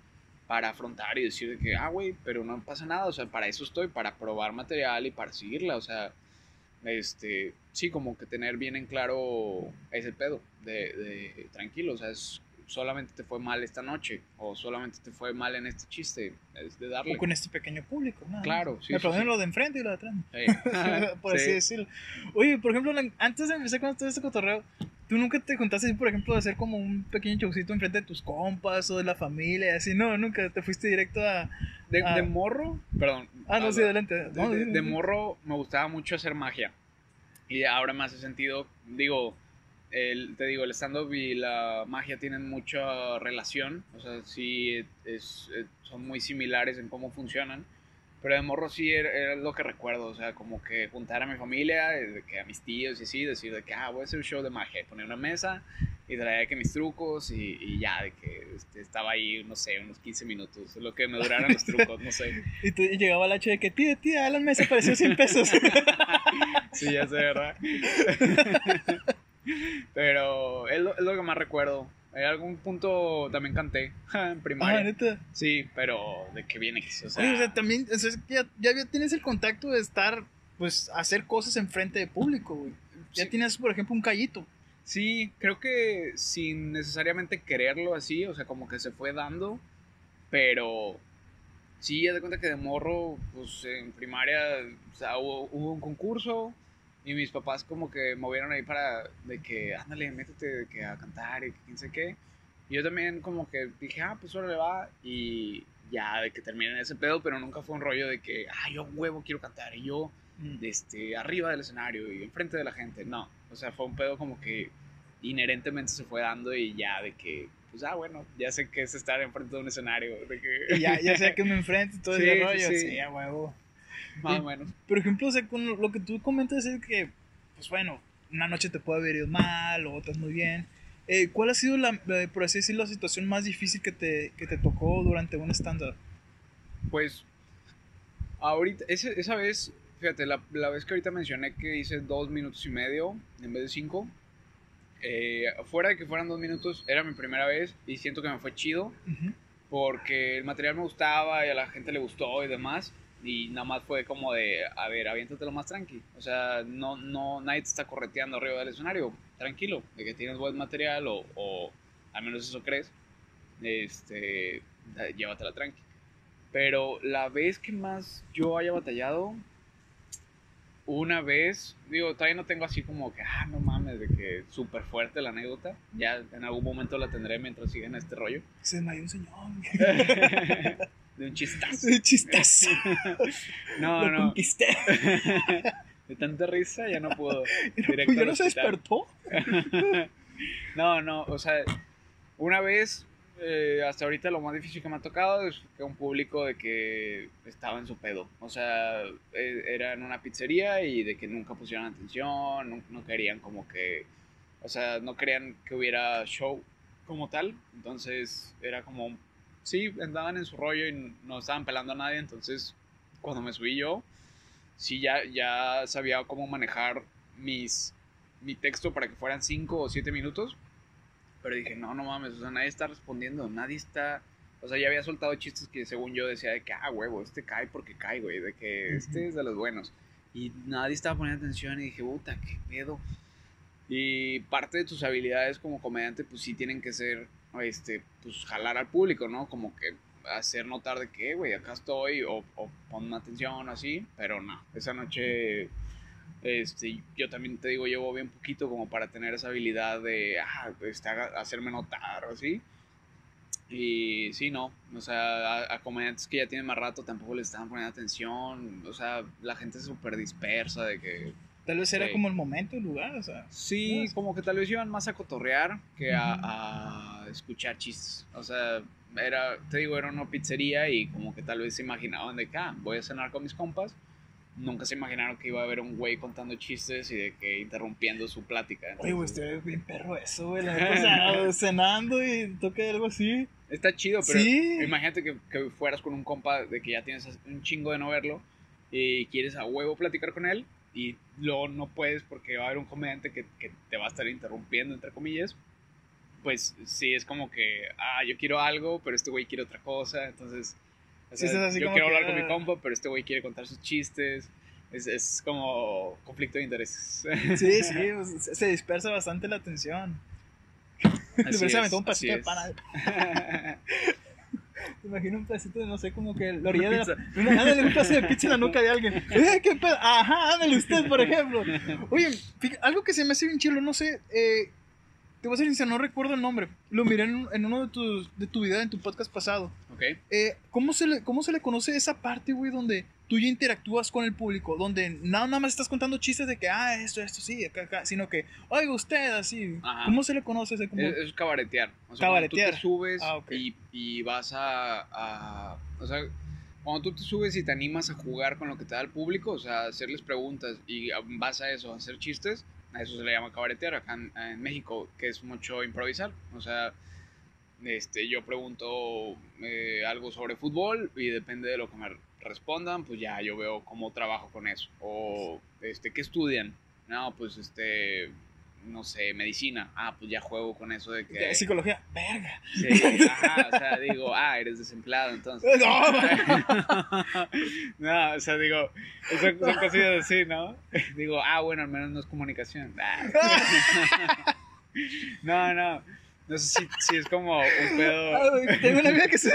para afrontar y decir que, ah, güey, pero no pasa nada, o sea, para eso estoy, para probar material y para seguirla, o sea, este, sí, como que tener bien en claro ese pedo de, de tranquilo, o sea, es solamente te fue mal esta noche o solamente te fue mal en este chiste. Es de darle. O con este pequeño público, ¿no? Claro, sí. Me sí, lo de enfrente y lo de atrás. por así decirlo. Oye, por ejemplo, antes de empezar con todo este cotorreo, ¿tú nunca te juntaste, por ejemplo, de hacer como un pequeño showcito enfrente de tus compas o de la familia así? No, nunca te fuiste directo a. De, de morro, perdón. Ah, no, sí, adelante. de, de morro me gustaba mucho hacer magia. Y ahora me hace sentido, digo, el, te digo, el stand-up y la magia tienen mucha relación, o sea, sí es, son muy similares en cómo funcionan, pero de morro sí era, lo que recuerdo, o sea, como que juntar a mi familia, eh, que a mis tíos y así, decir de que, ah, voy a hacer un show de magia, poner una mesa y traer que mis trucos y, y ya, de que este, estaba ahí, no sé, unos 15 minutos, lo que me duraran los trucos, no sé. y, tú, llegaba el hecho de que, tía, tía, la mesa pareció 100 pesos. sí, ya sé, ¿verdad? Pero es lo, es lo que más recuerdo. En algún punto también canté en primaria. Ah, neta. Sí, pero de qué viene que o sea... o sea, también, o sea, ya, ya tienes el contacto de estar, pues, hacer cosas enfrente de público, güey. Ya tienes, por ejemplo, un callito. Sí, creo que sin necesariamente quererlo así, o sea, como que se fue dando, pero sí, ya de cuenta que de morro, pues en primaria, o sea, hubo, hubo un concurso, y mis papás como que movieron ahí para de que, ándale, métete de que a cantar y quién sé qué. Y yo también como que dije, ah, pues ahora le va. Y ya de que terminen ese pedo, pero nunca fue un rollo de que, ah, yo huevo quiero cantar. Y yo, mm. este, arriba del escenario y enfrente de la gente. No, o sea, fue un pedo como que inherentemente se fue dando y ya de que, pues, ah, bueno, ya sé que es estar enfrente de un escenario. De que... ya, ya sé que me enfrento y todo ese rollo. Sí, sí, huevo. Más o menos. Por ejemplo, o sea, con lo que tú comentas es que, pues bueno, una noche te puede haber ido mal o otras muy bien. Eh, ¿Cuál ha sido, la, por así decirlo, la situación más difícil que te, que te tocó durante un stand-up? Pues, ahorita, esa, esa vez, fíjate, la, la, vez que ahorita mencioné que hice dos minutos y medio en vez de cinco, eh, fuera de que fueran dos minutos, era mi primera vez y siento que me fue chido porque el material me gustaba y a la gente le gustó y demás y nada más fue como de, a ver, lo más tranqui. O sea, no, no, nadie te está correteando arriba del escenario. Tranquilo, de que tienes buen material o, o al menos eso crees. Este, llévatela tranqui. Pero la vez que más yo haya batallado, una vez, digo, todavía no tengo así como que, ah, no mames, de que súper fuerte la anécdota. Ya en algún momento la tendré mientras siga en este rollo. Se desmayó un señor. De un chistazo. De un chistazo. no, Lo no. Conquisté. De tanta risa ya no puedo. Directo ¿Ya no se despertó? no, no, o sea, una vez, eh, hasta ahorita lo más difícil que me ha tocado es que un público de que estaba en su pedo. O sea, e, era en una pizzería y de que nunca pusieron atención, no, no querían como que. O sea, no querían que hubiera show como tal. Entonces era como un sí, andaban en su rollo y no estaban pelando a nadie, entonces cuando me subí yo, sí ya, ya sabía cómo manejar mis, mi texto para que fueran 5 o 7 minutos, pero dije, no, no mames, o sea, nadie está respondiendo, nadie está... O sea, ya había soltado chistes que según yo decía de que, ah, huevo, este cae porque cae, güey, de que este es de los buenos. Y nadie estaba poniendo atención y dije, puta, qué pedo. Y parte de tus habilidades como comediante, pues sí tienen que ser este, pues jalar al público, ¿no? Como que hacer notar de que, güey, acá estoy, o, o pon atención, así, pero no, esa noche, este, yo también te digo, llevo bien poquito como para tener esa habilidad de, ah, este, hacerme notar, o así. Y sí, no, o sea, a, a, comediantes que ya tienen más rato tampoco les estaban poniendo atención, o sea, la gente es súper dispersa de que Tal vez era Sí. como el momento, el lugar, o sea. Sí, como que tal vez iban más a cotorrear que a, a escuchar chistes. O sea, era, te digo, era una pizzería y como que tal vez se imaginaban de que, ah, voy a cenar con mis compas. Nunca se imaginaron que iba a haber un güey contando chistes y de que interrumpiendo su plática. Oye, güey, Entonces, estoy bien perro eso, güey. La neta, o sea, cenando y toque algo así. Está chido, pero Sí. imagínate que, que fueras con un compa de que ya tienes un chingo de no verlo y quieres a huevo platicar con él y luego no puedes porque va a haber un comediante que, que te va a estar interrumpiendo, entre comillas. Pues sí, es como que, ah, yo quiero algo, pero este güey quiere otra cosa. Entonces, o sea, así yo quiero que, hablar con mi ah. compa, pero este güey quiere contar sus chistes. Es, es como conflicto de intereses. Sí, sí, pues, se- dispersa bastante la atención. Así es, un así pasito de es. pana. Te imagino un pedacito de, no sé, como que la orilla de la... Una, ándale, un pedazo de pizza en la nuca de alguien. ¡Eh, qué pedo! Ajá, ándale usted, por ejemplo. Oye, algo que se me hace bien chilo, no sé, eh, te voy a ser sincero, no recuerdo el nombre. Lo miré en, en uno de tus de tu video, en tu podcast pasado. ok. Eh, ¿cómo, se le, ¿Cómo se le conoce esa parte, güey, donde tú ya interactúas con el público? Donde no nada más estás contando chistes de que, ah, esto, esto, sí, acá, acá, sino que, oiga, usted, así. Ajá. ¿Cómo se le conoce ese como... Es, es cabaretear. O sea, Cabaretear. Tú te subes Ah, y, y vas a, a- O sea, cuando tú te subes y te animas a jugar con lo que te da el público, o sea, hacerles preguntas y vas a eso, a hacer chistes, a eso se le llama cabaretear acá en, en México, que es mucho improvisar. O sea, este, yo pregunto eh, algo sobre fútbol y depende de lo que me respondan, pues ya yo veo cómo trabajo con eso. O, este, ¿qué estudian? No, pues, este, no sé, medicina. Ah, pues ya juego con eso de que... de Psicología, verga. Sí, ajá, o sea, digo, ah, eres desempleado, entonces. No, No, o sea, digo, son, son cosillas así, ¿no? Digo, ah, bueno, al menos no es comunicación. Ah. No, no, no sé si, si es como un pedo. Ay, Tengo una amiga que se...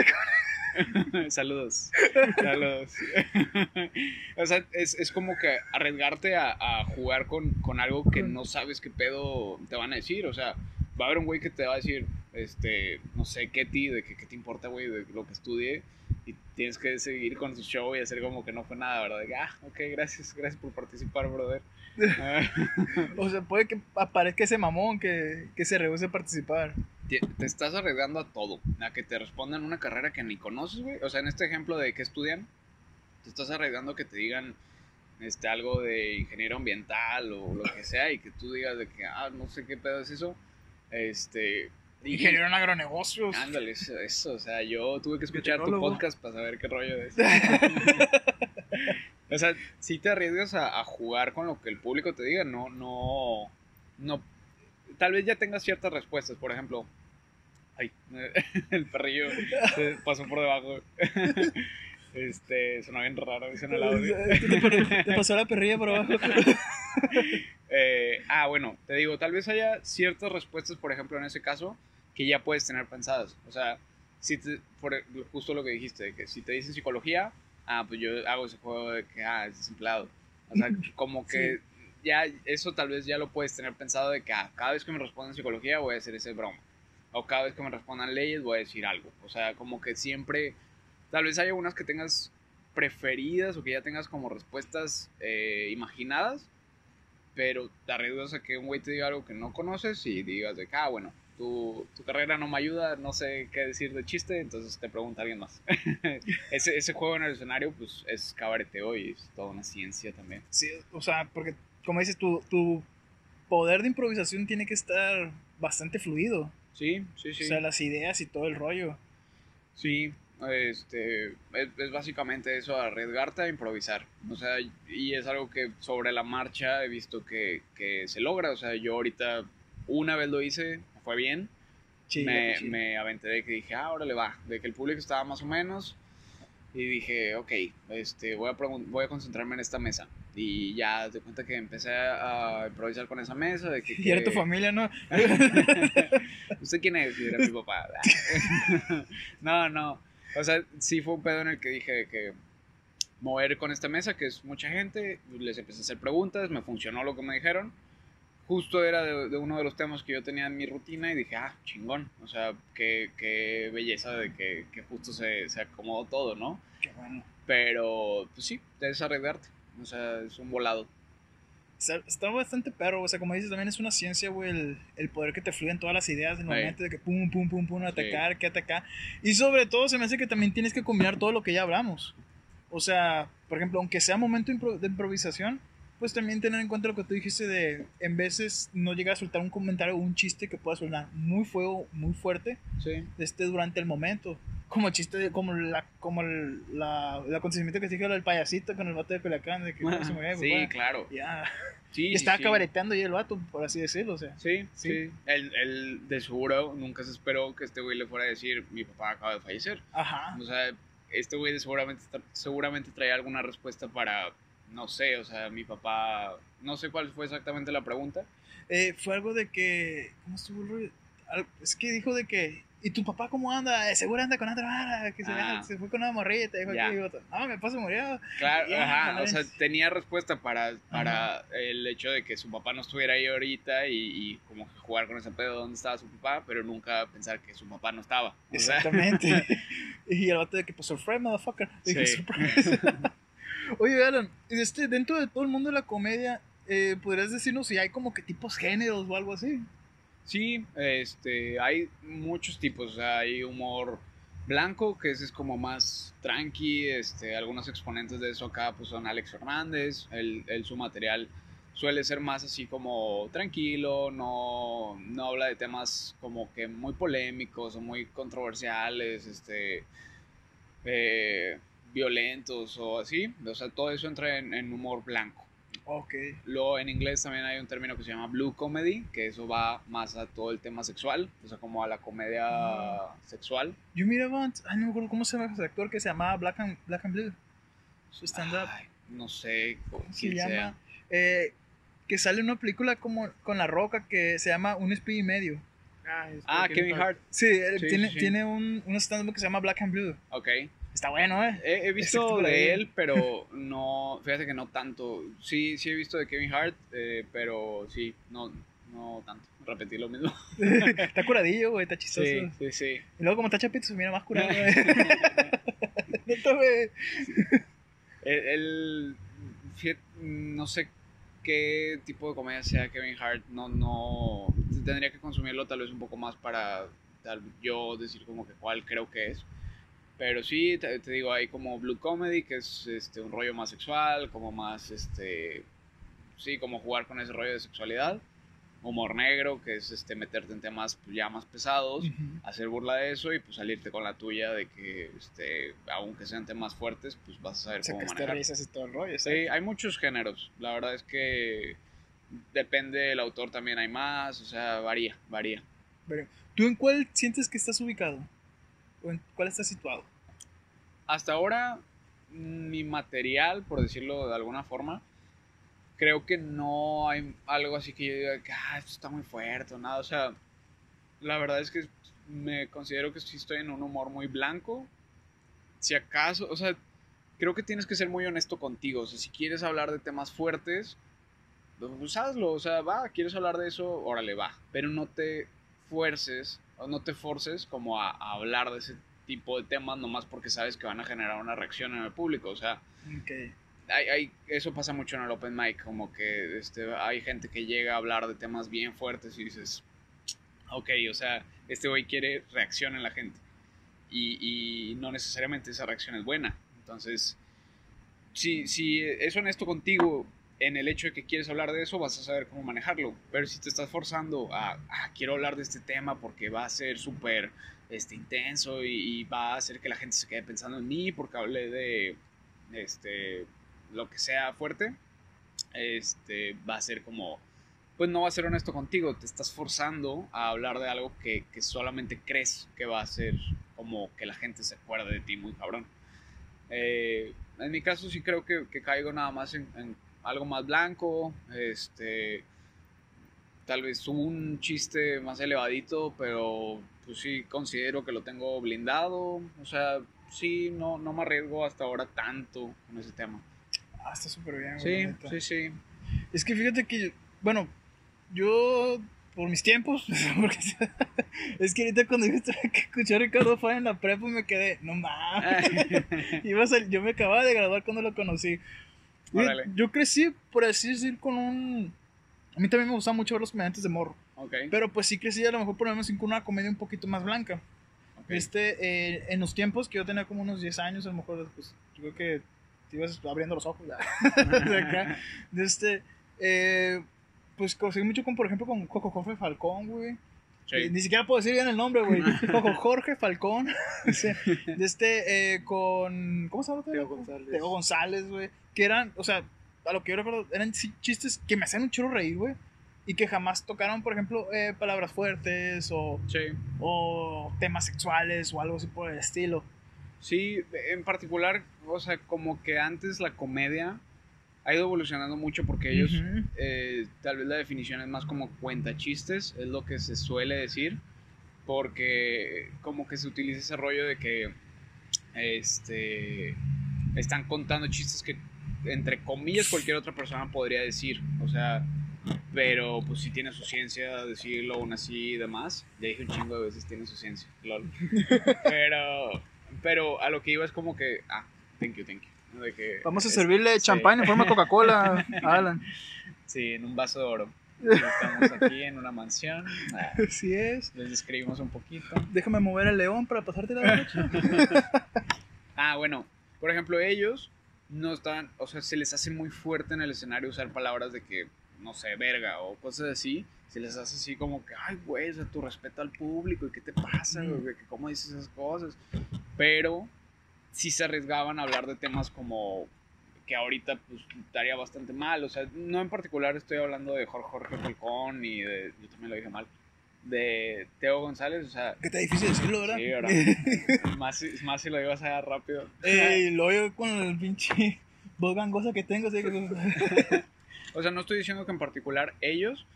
Saludos. Saludos. O sea, es, es como que arriesgarte a, a jugar con, con algo que no sabes qué pedo te van a decir. O sea, va a haber un güey que te va a decir, este, no sé, qué ti, de qué, qué te importa, güey, de lo que estudie. Y tienes que seguir con tu show y hacer como que no fue nada, ¿verdad? De que, ah, ok, gracias, gracias por participar, brother. O sea, puede que aparezca ese mamón que, que se rehúse a participar. Te, te estás arriesgando a todo, a que te respondan una carrera que ni conoces, güey. O sea, en este ejemplo de que estudian, te estás arriesgando a que te digan este, algo de ingeniero ambiental o lo que sea y que tú digas de que, ah, no sé qué pedo es eso. Este. Ingeniero en agronegocios. Ándale, eso, eso, o sea, yo tuve que escuchar tu podcast para saber qué rollo es. o sea, si te arriesgas a, a jugar con lo que el público te diga, no, no, no, tal vez ya tengas ciertas respuestas, por ejemplo, ay, el perrillo se pasó por debajo, este, sonó bien raro, eso en el audio. Te, pasó la perrilla por abajo. Eh, ah, bueno, te digo, tal vez haya ciertas respuestas, por ejemplo, en ese caso, que ya puedes tener pensadas. O sea, si te- por, e, justo lo que dijiste, que si te dicen psicología, ah, pues yo hago ese juego de que, ah, es desempleado. O sea, como que ya eso tal vez ya lo puedes tener pensado de que, ah, cada vez que me respondan psicología voy a hacer ese broma. O cada vez que me respondan leyes voy a decir algo. O sea, como que siempre, tal vez haya unas que tengas preferidas o que ya tengas como respuestas eh, imaginadas pero te arriesgas a que un güey te diga algo que no conoces y digas de ah, bueno, tu, tu carrera no me ayuda, no sé qué decir de chiste, entonces te pregunta alguien más. ese, ese juego en el escenario, pues es cabareteo y es toda una ciencia también. Sí, o sea, porque, como dices, tu, tu poder de improvisación tiene que estar bastante fluido. Sí, sí, sí. O sea, las ideas y todo el rollo. Sí, este, es, es básicamente eso, arriesgarte a improvisar. O sea, y es algo que sobre la marcha he visto que, que se logra. O sea, yo ahorita una vez lo hice, fue bien. Sí, me, sí. me aventé de que dije, ah, órale va, de que el público estaba más o menos. Y dije, ok, este, voy, a voy a concentrarme en esta mesa. Y ya te cuenta que empecé a improvisar con esa mesa. De que, Y era tu que- familia, ¿no? ¿Usted quién es? Y era mi papá. no, no. O sea, sí fue un pedo en el que dije que mover con esta mesa, que es mucha gente, les empecé a hacer preguntas, me funcionó lo que me dijeron. Justo era de, de uno de los temas que yo tenía en mi rutina y dije, ah, chingón. O sea, qué, qué belleza de que, que justo se, se acomodó todo, ¿no? Qué bueno. Pero, pues sí, es arriesgarte. O sea, es un volado. Está, está bastante perro, o sea, como dices, también es una ciencia, güey, el, el poder que te fluyen todas las ideas en el Sí. momento de que pum, pum, pum, pum, atacar, que atacar. Y sobre todo se me hace que también tienes que combinar todo lo que ya hablamos. O sea, por ejemplo, aunque sea momento de improvisación, pues también tener en cuenta lo que tú dijiste de, en veces no llegar a soltar un comentario o un chiste que pueda sonar muy fuego, muy fuerte, Sí. este, durante el momento. Como el chiste, de, como, la, como el, la, el acontecimiento que te dije del payasito con el vato de Culiacán, de que cómo se mueve, sí, papá. claro. Ya. Sí, Y estaba sí. cabareteando y el vato, por así decirlo, o sea. Sí, Sí. sí. Él, él, de seguro nunca se esperó que este güey le fuera a decir, mi papá acaba de fallecer. Ajá. O sea, este güey seguramente, seguramente traía alguna respuesta para, no sé, o sea, mi papá, no sé cuál fue exactamente la pregunta. Eh, fue algo de que. ¿Cómo estuvo el rollo? Es que dijo de que. ¿Y tu papá cómo anda? Eh, seguro anda con otra vara. Que se, Ah. se fue con una morrita. Dijo Ya. aquí, y otro, No, mi papá se murió. Claro, Ya, ajá, o sea, tenía respuesta para, para el hecho de que su papá no estuviera ahí ahorita y, y como que jugar con ese pedo de dónde estaba su papá, pero nunca pensar que su papá no estaba. Exactamente. y el vato de que, pues, surprise, motherfucker. Dije, Sí. surprise. Oye, Alan, este, dentro de todo el mundo de la comedia, eh, ¿podrías decirnos si hay como que tipos géneros o algo así? Sí, este, hay muchos tipos, hay humor blanco, que ese es como más tranqui, este, algunos exponentes de eso acá pues son Alex Fernández, el, el- su material suele ser más así como tranquilo, no, no habla de temas como que muy polémicos o muy controversiales, este, eh, violentos o así, o sea, todo eso entra en- en humor blanco. Ok. Luego en inglés también hay un término que se llama blue comedy, que eso va más a todo el tema sexual, o sea, como a la comedia Ah. sexual. Yo miraba, antes- ay, no me acuerdo cómo se llama ese actor que se llamaba Black and, Black and Blue. Su stand-up. No sé ¿Cómo se quién llama? sea. Eh, que sale en una película como con La Roca que se llama Un espía y medio. Ah, Kevin Hart. Sí, él Sí, tiene, sí. tiene un, un stand-up que se llama Black and Blue. Ok. Está bueno, ¿eh? He, he visto ahí. de él, pero no, fíjate que no tanto. Sí, sí he visto de Kevin Hart, eh, pero sí, no, no tanto. Repetí lo mismo. está curadillo, güey, está chistoso. Sí, sí, sí. Y luego como está chapito se mira más curado. Él, él- fíjate, no sé qué tipo de comedia sea Kevin Hart, no, no, tendría que consumirlo tal vez un poco más para tal, yo decir como que cuál creo que es. Pero sí, te, te digo, hay como Blue Comedy, que es este, un rollo más sexual, como más, este, sí, como jugar con ese rollo de sexualidad. Humor negro, que es este, meterte en temas pues, ya más pesados Ujú. hacer burla de eso y pues salirte con la tuya de que este aunque sean temas fuertes pues vas a saber cómo Sacaste manejar risas y todo el rollo, sí hay muchos géneros la verdad es que depende del autor también hay más o sea varía varía Pero, ¿tú en cuál sientes que estás ubicado? ¿O en cuál estás situado? Hasta ahora mi material por decirlo de alguna forma creo que no hay algo así que yo diga que ah, esto está muy fuerte o nada o sea la verdad es que me considero que sí estoy en un humor muy blanco si acaso, o sea, creo que tienes que ser muy honesto contigo. O sea, si quieres hablar de temas fuertes, pues hazlo. O sea, va, quieres hablar de eso, órale, va. Pero no te fuerces, o no te forces como a, a hablar de ese tipo de temas nomás porque sabes que van a generar una reacción en el público. O sea, Ok. hay, hay- eso pasa mucho en el open mic, como que este, hay gente que llega a hablar de temas bien fuertes y dices, ok, o sea, este güey quiere reacción en la gente. Y, y no necesariamente esa reacción es buena. Entonces, si, si es honesto contigo en el hecho de que quieres hablar de eso, vas a saber cómo manejarlo. Pero si te estás forzando a, "Ah, quiero hablar de este tema porque va a ser súper este, intenso y, y va a hacer que la gente se quede pensando en mí porque hablé de este, lo que sea fuerte, este, va a ser como, pues no va a ser honesto contigo, te estás forzando a hablar de algo que, que solamente crees que va a ser como que la gente se acuerde de ti muy cabrón. Eh, en mi caso sí creo que, que caigo nada más en, en algo más blanco, este, tal vez un chiste más elevadito, pero pues sí considero que lo tengo blindado, o sea, sí, no, no me arriesgo hasta ahora tanto con ese tema. Ah, está súper bien, Sí, sí, sí. Es que fíjate que, bueno, yo, por mis tiempos, porque es que ahorita cuando yo escuché a Ricardo Fara en la prepa me quedé, no mames. Yo me acababa de graduar cuando lo conocí. Órale. Yo crecí, por así decir, con un... A mí también me gustaba mucho ver los comediantes de morro. Ok. Pero pues sí crecí a lo mejor por lo menos con una comedia un poquito más blanca. ok. Este, eh, en los tiempos que yo tenía como unos 10 años, a lo mejor, pues, yo creo que te ibas abriendo los ojos. ya. de acá. De este, eh, pues conseguí mucho con, por ejemplo, con Coco Jorge Falcón, güey. Sí. Eh, Ni siquiera puedo decir bien el nombre, güey. Coco Jorge Falcón. Sí. De este, eh, con. ¿Cómo se llama? Teo González. Teo González, güey. Que eran, o sea, a lo que yo recuerdo, eran sí chistes que me hacían un churro reír, güey. Y que jamás tocaron, por ejemplo, eh, palabras fuertes o, Sí. o temas sexuales o algo así por el estilo. Sí, en particular, o sea, como que antes la comedia ha ido evolucionando mucho porque ellos, eh, tal vez la definición es más como cuenta chistes, es lo que se suele decir, porque como que se utiliza ese rollo de que este están contando chistes que entre comillas cualquier otra persona podría decir, o sea, pero pues si tiene su ciencia decirlo aún así y demás, ya dije un chingo de veces tiene su ciencia, lol. pero pero a lo que iba es como que ah, thank you, thank you. ¿no? De que, Vamos a es- servirle sí. champán en forma de Coca-Cola, Alan. Sí, en un vaso de oro. Estamos aquí en una mansión. Ah, Así es. les describimos un poquito. Déjame mover el león para pasarte la derecha. Ah, bueno, por ejemplo, ellos no están, o sea, se les hace muy fuerte en el escenario usar palabras de que, no sé, verga o cosas así. Se les hace así como que, ay, güey, o sea, tu respeto al público y qué te pasa, güey, cómo dices esas cosas. Pero sí se arriesgaban a hablar de temas como que ahorita pues estaría bastante mal, o sea, no en particular estoy hablando de Jorge, Jorge Falcón y de, yo también lo dije mal, de Teo González, o sea, Que está difícil decirlo, ¿verdad? Sí, ¿verdad? más, si- más si lo ibas a rápido. Ey, lo oigo con el pinche voz gangosa que tengo. Que... O sea, no estoy diciendo que en particular ellos,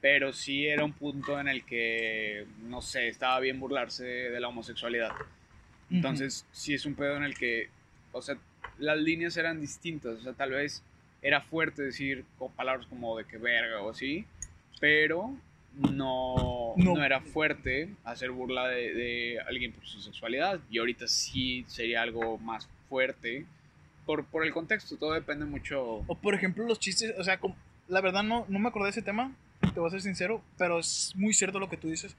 pero sí era un punto en el que, no sé, estaba bien burlarse de la homosexualidad. Entonces, sí es un pedo en el que, o sea, las líneas eran distintas. O sea, tal vez era fuerte decir con palabras como de que verga o así, pero no, No. no. era fuerte hacer burla de, de alguien por su sexualidad. Y ahorita sí sería algo más fuerte por, por el contexto. Todo depende mucho. O por ejemplo, los chistes, o sea, como- la verdad no, no me acordé de ese tema, te voy a ser sincero, pero es muy cierto lo que tú dices.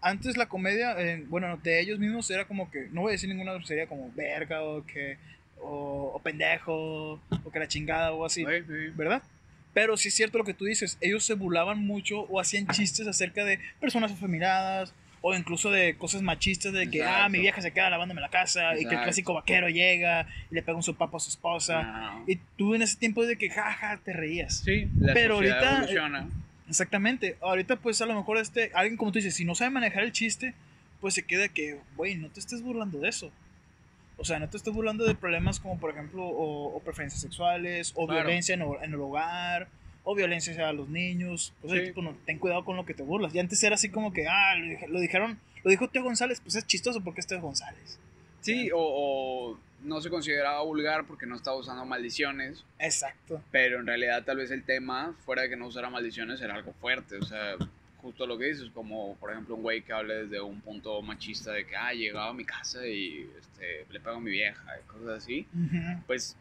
Antes la comedia, eh, bueno, de ellos mismos era como que, no voy a decir ninguna grosería como verga o que, o, o pendejo, o que la chingada o así, Ay, sí. ¿verdad? Pero sí es cierto lo que tú dices, ellos se burlaban mucho o hacían chistes acerca de personas afeminadas o incluso de cosas machistas de que, ah, mi vieja se queda lavándome la casa y que el clásico vaquero llega y le pega un sopapo a su esposa. No. Y tú en ese tiempo de que jaja te reías. Sí, la Pero ahorita, evoluciona. Exactamente. Ahorita pues a lo mejor este alguien como tú dices, si no sabe manejar el chiste, pues se queda que, güey, no te estés burlando de eso. O sea, no te estés burlando de problemas como por ejemplo o, o preferencias sexuales o Claro. violencia en, en el hogar o violencia hacia los niños. Pues Sí. tipo, no, ten cuidado con lo que te burlas. Y antes era así como que, ah, lo, lo dijeron, lo dijo Teo González, pues es chistoso porque es Teo González. Sí, o, o no se consideraba vulgar porque no estaba usando maldiciones, Exacto. pero en realidad tal vez el tema, fuera de que no usara maldiciones, era algo fuerte. O sea, justo lo que dices, como por ejemplo un güey que hable desde un punto machista de que, ah, llegaba a mi casa y este, le pego a mi vieja y cosas así. Ujú. Pues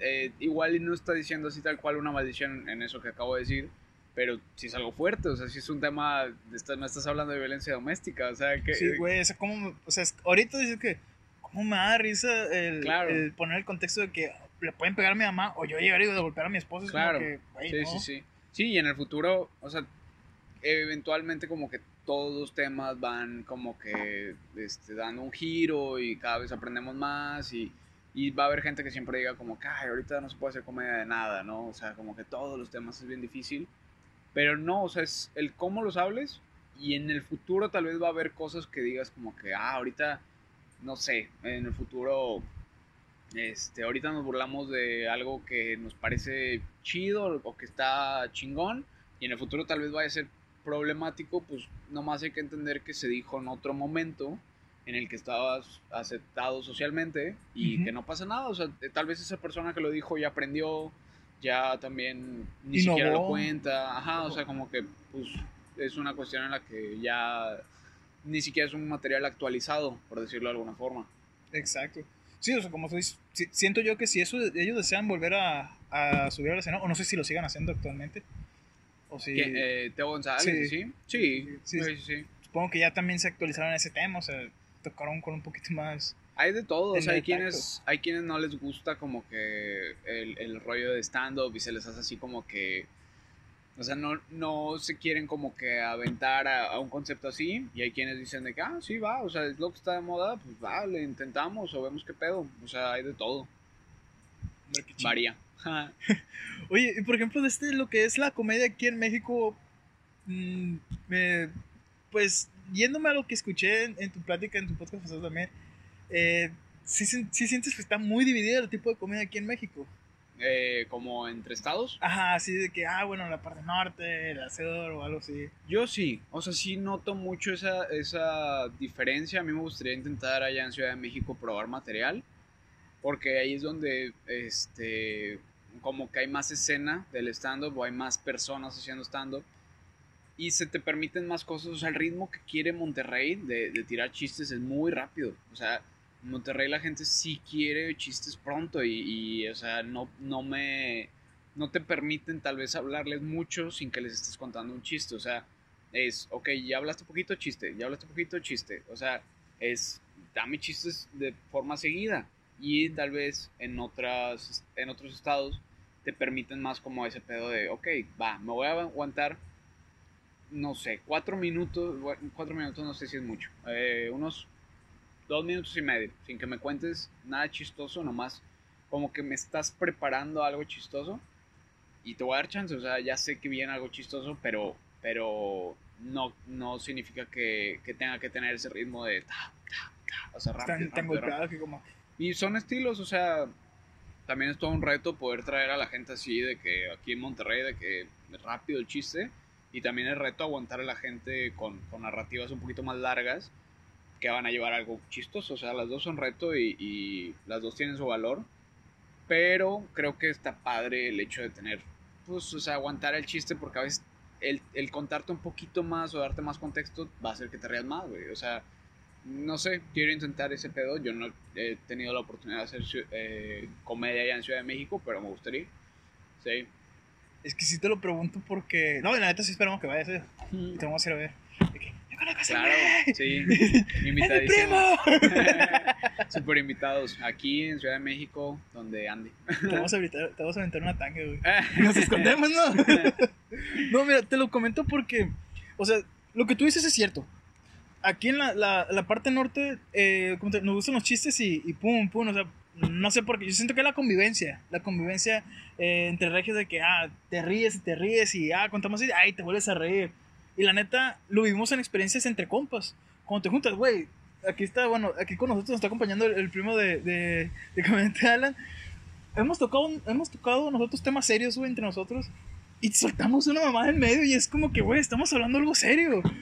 eh, igual y no está diciendo así tal cual una maldición en eso que acabo de decir. Pero si es algo fuerte, o sea, si es un tema, esta- me estás hablando de violencia doméstica, o sea, que... Sí, güey, o sea, como, me- o sea, es- ahorita dices que, ¿cómo me da risa el, Claro. el poner el contexto de que le pueden pegar a mi mamá o yo llegar y golpear a mi esposa? Es Claro. como que, güey, Sí, no. sí, sí. Sí, y en el futuro, o sea, eventualmente como que todos los temas van como que este, dando un giro y cada vez aprendemos más y, y va a haber gente que siempre diga como que, ahorita no se puede hacer comedia de nada, ¿no? O sea, como que todos los temas es bien difícil. Pero no, o sea, es el cómo los hables y en el futuro tal vez va a haber cosas que digas como que, ah, ahorita, no sé, en el futuro este, ahorita nos burlamos de algo que nos parece chido o que está chingón y en el futuro tal vez vaya a ser problemático, pues nomás hay que entender que se dijo en otro momento en el que estabas aceptado socialmente y Ujú. que no pasa nada, o sea, eh, tal vez esa persona que lo dijo ya aprendió, ya también ni Innovó. siquiera lo cuenta, ajá, o sea, como que pues es una cuestión en la que ya ni siquiera es un material actualizado, por decirlo de alguna forma. Exacto. Sí, o sea, como tú dices, si- siento yo que si eso ellos desean volver a, a subir al escenario, o no sé si lo sigan haciendo actualmente, o si... ¿Qué, eh, Teo González, Sí. sí. Sí, Sí, sí, sí, sí. Supongo que ya también se actualizaron ese tema, o sea, tocaron con un poquito más... Hay de todo, o sea, hay quienes, hay quienes no les gusta como que el, el rollo de stand-up y se les hace así como que, o sea, no, no se quieren como que aventar a, a un concepto así y hay quienes dicen de que, ah, sí, va, o sea, es lo que está de moda, pues va, le intentamos o vemos qué pedo, o sea, hay de todo, varía. Oye, y por ejemplo, de este, lo que es la comedia aquí en México, mm, me- pues yéndome a lo que escuché en, en tu plática, en tu podcast también, eh, sí, sí sientes que está muy dividido el tipo de comedia aquí en México. Eh, como entre estados. Ajá, así de que, ah, bueno, la parte norte, la sur o algo así. Yo sí, o sea, sí noto mucho esa, esa diferencia. A mí me gustaría intentar allá en Ciudad de México probar material, porque ahí es donde, este, como que hay más escena del stand-up o hay más personas haciendo stand-up y se te permiten más cosas. O sea, el ritmo que quiere Monterrey de, de tirar chistes es muy rápido. O sea, en Monterrey la gente sí quiere chistes pronto y, y, o sea, no, no me... No te permiten tal vez hablarles mucho sin que les estés contando un chiste. O sea, es, ok, ya hablaste poquito, chiste, ya hablaste poquito, chiste. O sea, es, dame chistes de forma seguida. Y tal vez en, otras, en otros estados te permiten más como ese pedo de, ok, va, me voy a aguantar, no sé, cuatro minutos, cuatro minutos no sé si es mucho, eh, unos dos minutos y medio, sin que me cuentes nada chistoso, nomás como que me estás preparando algo chistoso y te voy a dar chance, o sea, ya sé que viene algo chistoso, pero, pero no, no significa que, que tenga que tener ese ritmo de ta, ta, ta, o sea, rápido, Tan, tan rápido, rápido. golpeado que como... Y son estilos, o sea, también es todo un reto poder traer a la gente así, de que aquí en Monterrey, de que rápido el chiste, y también el reto aguantar a la gente con, con narrativas un poquito más largas, que van a llevar algo chistoso, o sea, las dos son reto y, y las dos tienen su valor, pero creo que está padre el hecho de tener, pues, o sea, aguantar el chiste, porque a veces el, el contarte un poquito más o darte más contexto va a hacer que te rías más, güey, o sea, no sé, quiero intentar ese pedo. Yo no he tenido la oportunidad de hacer eh, comedia allá en Ciudad de México, pero me gustaría. Sí. Es que sí te lo pregunto porque... No, la neta sí esperamos que vayas. Y te vamos a ir a ver. De que, "Yo conozco a ese Claro, güey". sí. ¡Es mi Invitadísimo. primo! Super invitados. Aquí en Ciudad de México, donde ande. Te vamos a aventar, te vamos a aventar una tanga, güey. Nos escondemos, ¿no? no, mira, te lo comento porque, o sea, lo que tú dices es cierto. Aquí en la, la, la parte norte, eh, como te- nos gustan los chistes y, y pum, pum, o sea, no sé por qué. Yo siento que la convivencia, la convivencia eh, entre regios de que, ah, te ríes y te ríes y, ah, contamos y, ay, te vuelves a reír. Y la neta, lo vivimos en experiencias entre compas. Cuando te juntas, güey, aquí está, bueno, aquí con nosotros nos está acompañando el, el primo de, de, de Alan. Hemos tocado, hemos tocado nosotros temas serios, güey, entre nosotros. Y soltamos una mamada en medio y es como que, güey, estamos hablando algo serio.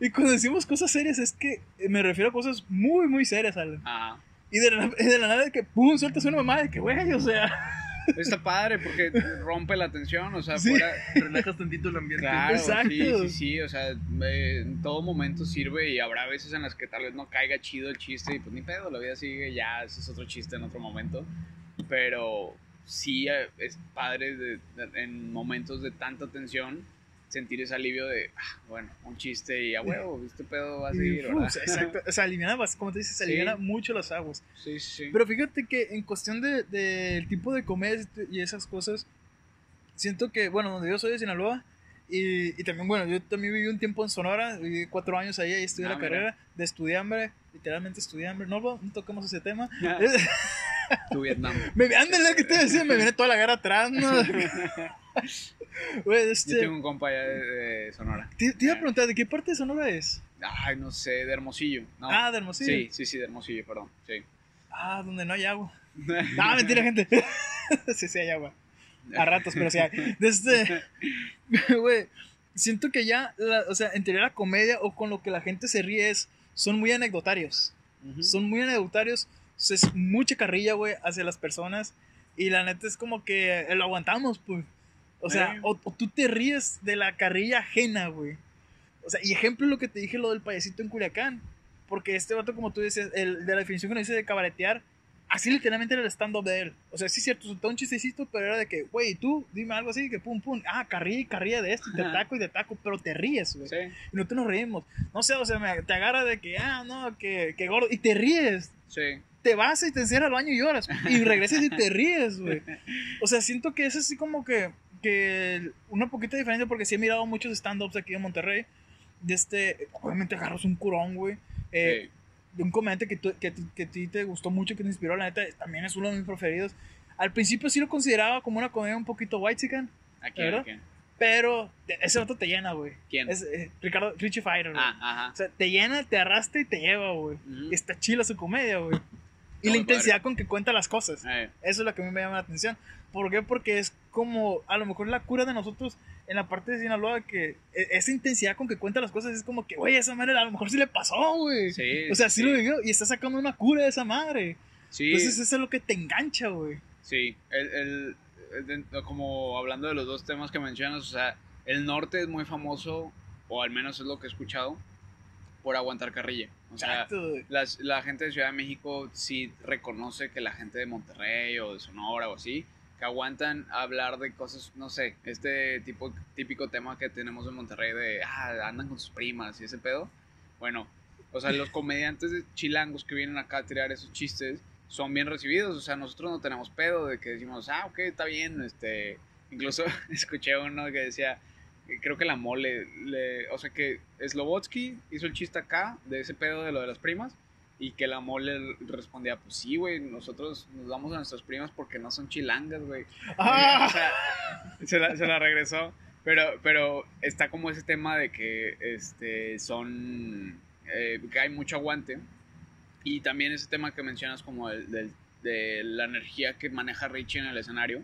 Y cuando decimos cosas serias es que me refiero a cosas muy, muy serias, Alan. Ajá. Y de la, y de la nada de que, pum, sueltas una mamada de que, güey, o sea... Está padre porque rompe la tensión, o sea, Sí. fuera, Relajas tantito el ambiente. Claro, Exacto. sí, sí, sí, o sea, eh, en todo momento sirve y habrá veces en las que tal vez no caiga chido el chiste y pues ni pedo, la vida sigue, ya, ese es otro chiste en otro momento, pero sí eh, es padre de- de- en momentos de tanta tensión sentir ese alivio de, ah, bueno, un chiste y a huevo, este pedo va a seguir, uf, exacto. O sea, aliviana, bas- como te dices, se Sí. aliviana mucho las aguas. Sí, sí, sí. Pero fíjate que en cuestión del de, del tipo de comedia y esas cosas, siento que, bueno, donde yo soy de Sinaloa, y, y también, bueno, yo también viví un tiempo en Sonora, viví cuatro años ahí y estudié Ah, la mira. carrera de estudiambre, literalmente estudiambre, no, no toquemos ese tema. tu Vietnam. me, ándale, que te decía, me viene toda la guerra atrás, ¿no? Güey, Yo este, tengo un compa allá de, de Sonora. te, te iba a preguntar, ¿de qué parte de Sonora es? Ay, no sé, de Hermosillo. No. Ah, de Hermosillo. Sí, sí, sí, de Hermosillo, perdón. Sí. Ah, donde no hay agua. Ah, mentira, gente. sí, sí hay agua. A ratos, pero sí hay. Desde, güey, siento que ya, la- o sea, entre la comedia o con lo que la gente se ríe es, son muy anecdotarios. Son muy anecdotarios. O sea, es mucha carrilla, güey, hacia las personas. Y la neta es como que lo aguantamos, pues. O sea, o, o tú te ríes de la carrilla ajena, güey. O sea, y ejemplo lo que te dije, lo del payasito en Culiacán. Porque este vato, como tú dices, el de la definición que nos dice de cabaretear, así literalmente era el stand-up de él. O sea, sí es cierto, soltaba un chistecito, pero era de que, güey, tú dime algo así, que pum, pum, ah, carría y carría de esto, y te Ajá. taco y te taco, pero te ríes, güey. Sí, Y no te nos reímos. No sé, o sea, me- te agarra de que, ah, no, que, que gordo, y te ríes. sí. Te vas y te encierras al baño y lloras. Y regresas y te ríes, güey. O sea, siento que es así como que, que una poquita diferencia porque sí he mirado muchos stand-ups aquí en Monterrey. De este, obviamente agarras un curón, güey. Eh, sí. un comediante que, que, que a ti te gustó mucho, que te inspiró, la neta, también es uno de mis preferidos. Al principio sí lo consideraba como una comedia un poquito white chican, ¿A quién? ¿verdad? Pero ese otro te llena, güey. ¿Quién? Es eh, Ricardo Richie Fighter, güey. Ah, ajá. O sea, te llena, te arrastra y te lleva, güey. Ujú. Y está chila su comedia, güey. Y la intensidad con que cuenta las cosas. Eh, Eso es lo que a mí me llama la atención. ¿Por qué? Porque es como, a lo mejor la cura de nosotros en la parte de Sinaloa, que e- esa intensidad con que cuenta las cosas es como que, güey, esa madre a lo mejor sí le pasó, güey. sí. O sea, sí, lo vivió y está sacando una cura de esa madre. Sí, Entonces eso es lo que te engancha, güey. sí. El, el- el como hablando de los dos temas que mencionas, o sea, el norte es muy famoso, o al menos es lo que he escuchado, por aguantar carrilla. O sea, las- la gente de Ciudad de México sí reconoce que la gente de Monterrey o de Sonora o así, que aguantan hablar de cosas, no sé, este tipo, típico tema que tenemos en Monterrey de, ah, andan con sus primas y ese pedo. Bueno, o sea, los comediantes de chilangos que vienen acá a tirar esos chistes son bien recibidos, o sea, nosotros no tenemos pedo de que decimos, ah, ok, está bien, este, incluso escuché uno que decía, creo que la mole, le, o sea que Slobotsky hizo el chiste acá de ese pedo de lo de las primas y que la mole respondía, pues sí, güey, nosotros nos damos a nuestras primas porque no son chilangas, güey. Ah. O sea, se la, se la regresó. Pero, pero está como ese tema de que este, son. eh, que hay mucho aguante. Y también ese tema que mencionas, como el, del- de la energía que maneja Richie en el escenario.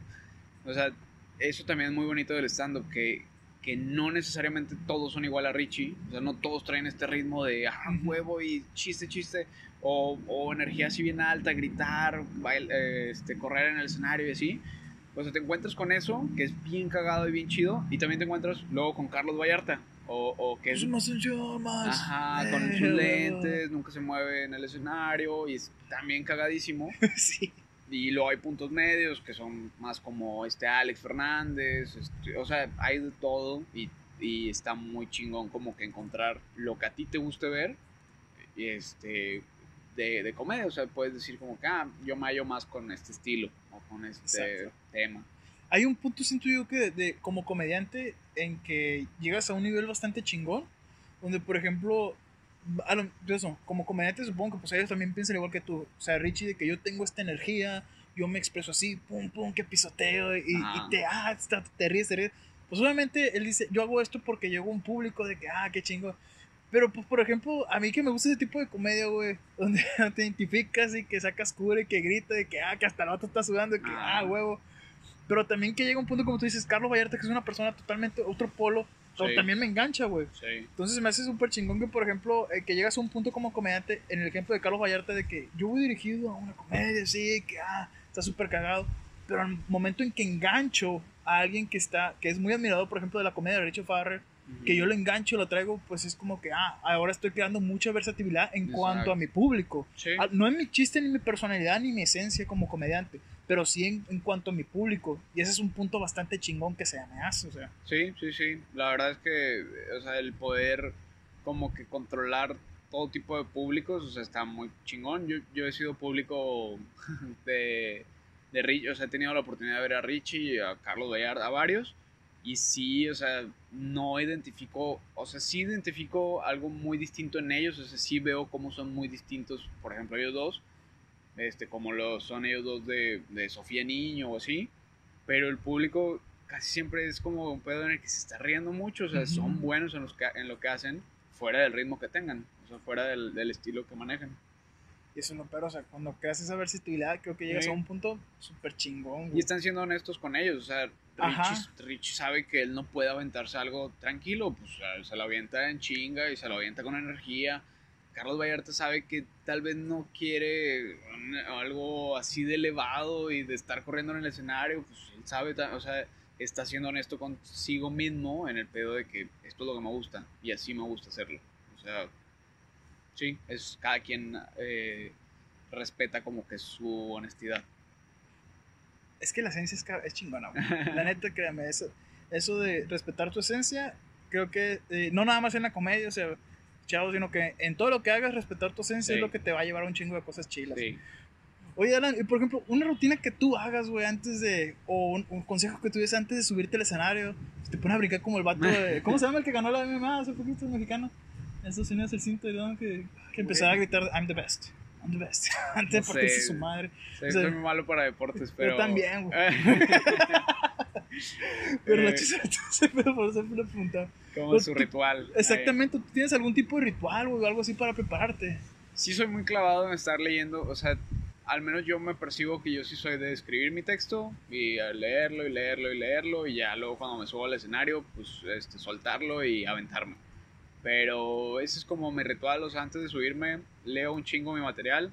O sea, eso también es muy bonito del stand-up, que, que no necesariamente todos son igual a Richie. O sea, no todos traen este ritmo de ah, huevo y chiste, chiste. O, o energía así bien alta, gritar, eh, este, correr en el escenario y así. O sea, te encuentras con eso, que es bien cagado y bien chido. Y también te encuentras luego con Carlos Vallarta. O, o que es Es más sencillo, más. Ajá, con eh, sus lentes, nunca se mueve en el escenario y es también cagadísimo. sí. Y luego hay puntos medios que son más como este Alex Fernández, este, o sea, hay de todo y, y está muy chingón como que encontrar lo que a ti te guste ver este de, de comedia, o sea, puedes decir como que ah, yo me hallo más con este estilo o con este Exacto. tema. Hay un punto, siento yo, que de, como comediante en que llegas a un nivel bastante chingón, donde, por ejemplo, a lo- eso, como comediante supongo que pues ellos también piensan igual que tú. O sea, Richie, de que yo tengo esta energía, yo me expreso así, pum, pum, que pisoteo, y, y te, ah, te, te ríes, te ríes. Pues obviamente él dice, yo hago esto porque llegó un público de que, ah, qué chingo. Pero, pues, por ejemplo, a mí que me gusta ese tipo de comedia, güey, donde te identificas y que sacas cura y que grita, y que, ah, que hasta el otro está sudando, que, Ah. ah, huevo. Pero también que llega un punto, como tú dices, Carlos Vallarta, que es una persona totalmente otro polo, pero Sí. también me engancha, güey. Sí, Entonces me hace súper chingón que, por ejemplo, eh, que llegas a un punto como comediante, en el ejemplo de Carlos Vallarta, de que yo voy dirigido a una comedia, sí, que ah, está súper cagado, pero al momento en que engancho a alguien que está, que es muy admirado, por ejemplo, de la comedia de Richard Farrer, que yo lo engancho, lo traigo, pues es como que, ah, ahora estoy creando mucha versatilidad en Exacto. cuanto a mi público. Sí. Ah, No en mi chiste, ni mi personalidad, ni mi esencia como comediante, pero sí en, en cuanto a mi público. Y ese es un punto bastante chingón que se me hace, o sea. Sí, sí, sí. La verdad es que, o sea, el poder como que controlar todo tipo de públicos, o sea, está muy chingón. Yo, yo he sido público de, de Richie, o sea, he tenido la oportunidad de ver a Richie, a Carlos Vallarta, a varios. Y sí, o sea, no identifico, o sea, sí identifico algo muy distinto en ellos, o sea, sí veo cómo son muy distintos, por ejemplo, ellos dos, este, como lo son ellos dos de, de Sofía Niño o así, pero el público casi siempre es como un pedo en el que se está riendo mucho, o sea, son buenos en, los que- en lo que hacen, fuera del ritmo que tengan, o sea, fuera del, del estilo que manejan. Y eso no, pero, o sea, cuando creas esa versatilidad, creo que llegas Sí. a un punto súper chingón. Y están siendo honestos con ellos, o sea. Richie, Richie sabe que él no puede aventarse algo tranquilo, pues o sea, se lo avienta en chinga y se lo avienta con energía. Carlos Vallarta sabe que tal vez no quiere algo así de elevado y de estar corriendo en el escenario, pues él sabe, o sea, está siendo honesto consigo mismo en el pedo de que esto es lo que me gusta y así me gusta hacerlo. O sea, Sí, es cada quien eh, respeta como que su honestidad. Es que la esencia es, chingona. La neta, créeme, eso, eso de respetar tu esencia, creo que eh, no nada más en la comedia, o sea, chavos, sino que en todo lo que hagas, respetar tu esencia Sí. es lo que te va a llevar a un chingo de cosas chilas. Sí. Oye, Alan, por ejemplo, una rutina que tú hagas, güey, antes de. O un, un consejo que tú des antes de subirte al escenario. Te pones a brincar como el vato de. ¿Cómo se llama el que ganó la MMA hace poquito, el mexicano? En Estados Unidos, el cinto, ¿no? Que, que empezaba a gritar, I'm the best. Antes de No partirse sé. su madre. Sí, O sea, soy muy malo para deportes, pero... también, güey. Pero la Eh, chisa pero por preguntaba. como su ritual. Exactamente, ¿tú tienes algún tipo de ritual, güey, o algo así para prepararte? Sí soy muy clavado en estar leyendo, o sea, al menos yo me percibo que yo sí soy de escribir mi texto y leerlo y leerlo y leerlo y ya luego cuando me subo al escenario, pues este, soltarlo y aventarme. Pero ese es como mi ritual, o sea, antes de subirme leo un chingo mi material.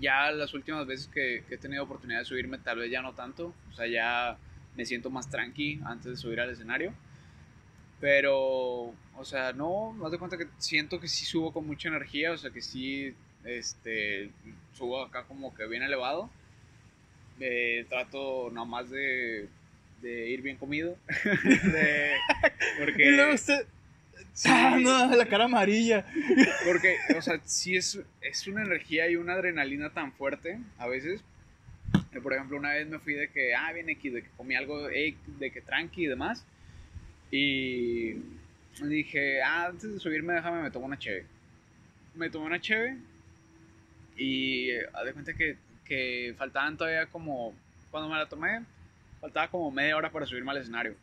Ya las últimas veces que, que he tenido oportunidad de subirme, tal vez ya no tanto, o sea, ya me siento más tranqui antes de subir al escenario. Pero, o sea, no, me doy cuenta que siento que sí subo con mucha energía, o sea, que sí, este, subo acá como que bien elevado. Eh, trato nomás de, de ir bien comido. de- porque. sí, ¡Ah, no! La cara amarilla. porque, o sea, sí es, es una energía y una adrenalina tan fuerte a veces. que, por ejemplo, una vez me fui de que, ah, bien aquí, de que comí algo, eh, de que tranqui y demás. Y dije, ah, antes de subirme, déjame, me tomo una cheve. Me tomé una cheve y eh, de cuenta que, que faltaban todavía como, cuando me la tomé, faltaba como media hora para subirme al escenario.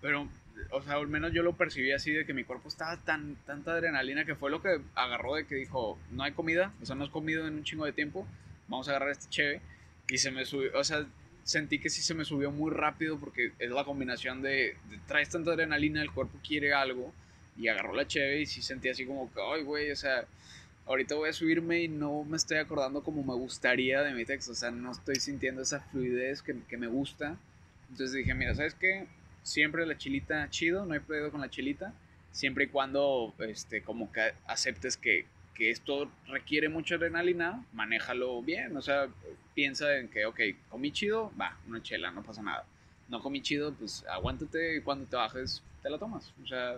Pero, o sea, al menos yo lo percibí así de que mi cuerpo estaba tan, tanta adrenalina que fue lo que agarró de que dijo, no hay comida, o sea, no has comido en un chingo de tiempo, vamos a agarrar este cheve. Y se me subió, o sea, sentí que sí se me subió muy rápido porque es la combinación de, de traes tanta adrenalina, el cuerpo quiere algo y agarró la cheve y sí sentí así como que, ay, güey, o sea, ahorita voy a subirme y no me estoy acordando como me gustaría de mi texto, o sea, no estoy sintiendo esa fluidez que, que me gusta. Entonces dije, mira, ¿sabes qué? Siempre la chilita chido, no hay pedo con la chilita, siempre y cuando, este, como que aceptes que, que esto requiere mucha adrenalina, manéjalo bien, o sea, piensa en que, ok, comí chido, va, una chela, no pasa nada. No comí chido, pues aguántate y cuando te bajes te la tomas. O sea,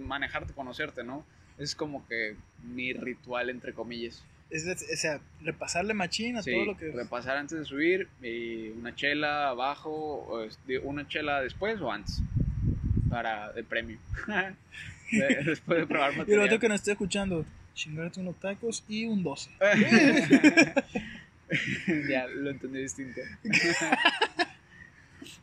manejarte, conocerte, ¿no? Es como que mi ritual, entre comillas. Es, es- o sea, repasarle machín a Sí, todo lo que. repasar antes de subir y una chela abajo, una chela después o antes, para de premio. De- después de probar Y el material. otro que nos esté escuchando, chingarte unos tacos y un 12. ya lo entendí distinto.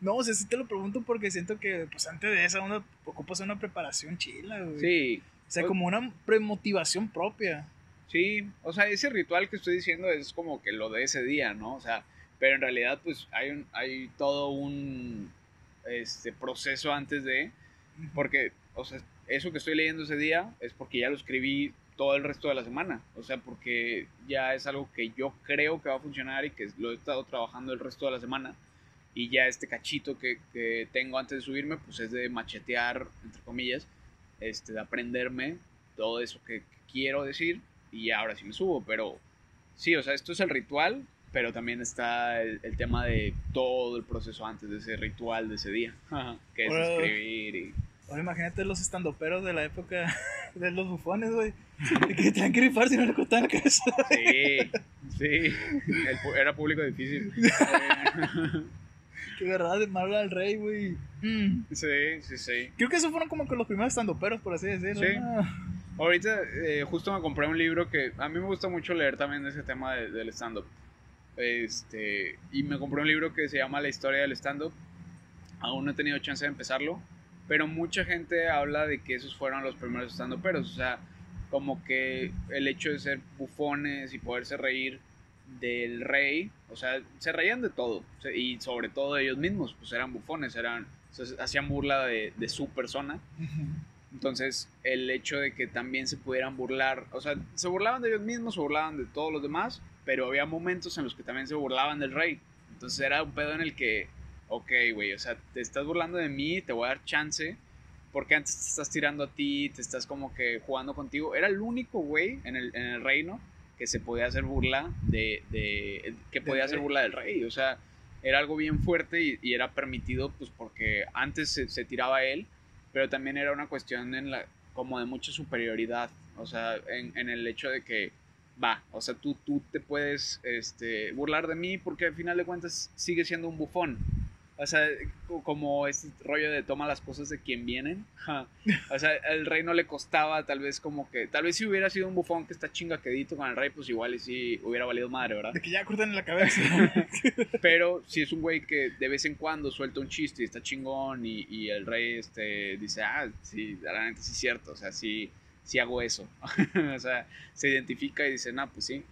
No, o sea, sí te lo pregunto porque siento que, pues antes de esa, uno ocupa hacer una preparación chila, güey. Sí, O sea, como una premotivación propia. Sí, o sea, ese ritual que estoy diciendo es como que lo de ese día, ¿no? O sea, pero en realidad pues hay, un, hay todo un este, proceso antes de, porque, o sea, eso que estoy leyendo ese día es porque ya lo escribí todo el resto de la semana, o sea, porque ya es algo que yo creo que va a funcionar y que lo he estado trabajando el resto de la semana. Y ya este cachito que, que tengo antes de subirme pues es de machetear, entre comillas, este, de aprenderme todo eso que, que quiero decir y ahora sí me subo, pero sí, o sea, esto es el ritual, pero también está el, el tema de todo el proceso antes de ese ritual de ese día, que es Ahora- escribir y... Ahora imagínate los estandoperos de la época de los bufones, güey. Que tenían que rifar si no le cortaban la cabeza. Sí, sí, el era público difícil. Que verdad, de mal al rey, güey. Mm. Sí, sí, sí. Creo que esos fueron como que los primeros estandoperos, por así decirlo. Sí. ¿no? Ahorita eh, justo me compré un libro que a mí me gusta mucho leer también ese tema de- del stand-up. Este, y me compré un libro que se llama La historia del stand-up. Aún no he tenido chance de empezarlo, pero mucha gente habla de que esos fueron los primeros stand-uperos. O sea, como que el hecho de ser bufones y poderse reír del rey, o sea, se reían de todo. y sobre todo de ellos mismos, pues eran bufones, eran, o sea, hacían burla de, de su persona. Entonces, el hecho de que también se pudieran burlar, o sea, se burlaban de ellos mismos, se burlaban de todos los demás, pero había momentos en los que también se burlaban del rey. Entonces era un pedo en el que, ok, güey, o sea, te estás burlando de mí, te voy a dar chance, porque antes te estás tirando a ti, te estás como que jugando contigo. Era el único güey en el, en el reino que se podía hacer burla de, de que podía hacer burla del rey. O sea, era algo bien fuerte y, y era permitido pues porque antes se, se, tiraba él, pero también era una cuestión en la, como de mucha superioridad. O sea, en, en el hecho de que va, o sea, tú, tú te puedes este, burlar de mí porque al final de cuentas sigue siendo un bufón. O sea, como este rollo de toma las cosas de quien vienen. O sea, el rey no le costaba tal vez como que... Tal vez si hubiera sido un bufón que está chingaquedito con el rey, pues igual y sí hubiera valido madre, ¿verdad? De que ya cortan en la cabeza. Pero si es un güey que de vez en cuando suelta un chiste y está chingón y, y el rey este, dice, ah, sí, realmente sí es cierto, o sea, sí, sí hago eso. o sea, se identifica y dice, no, pues sí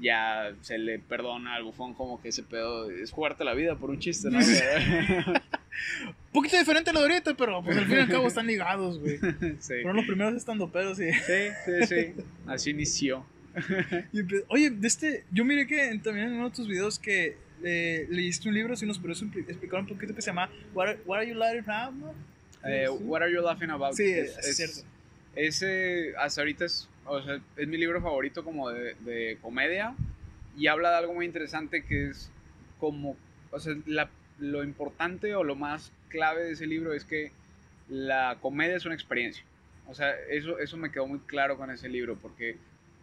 ya se le perdona al bufón como que ese pedo es jugarte la vida por un chiste, ¿no? un poquito diferente lo de ahorita, pero pues al fin y al cabo están ligados, güey. Sí. Fueron los primeros estando pedos, sí. Sí, sí, sí. Así inició. y, oye, de este, yo miré que también en uno de tus videos que eh, leíste un libro, si nos puedes explicar un poquito que se llama What Are, You Laughing About? Eh, what Are You Laughing About? Sí, es, es, es cierto. Ese, hasta ahorita es o sea, es mi libro favorito como de, de, comedia y habla de algo muy interesante que es como, o sea, lo importante o lo más clave de ese libro es que la comedia es una experiencia. O sea, eso, eso me quedó muy claro con ese libro porque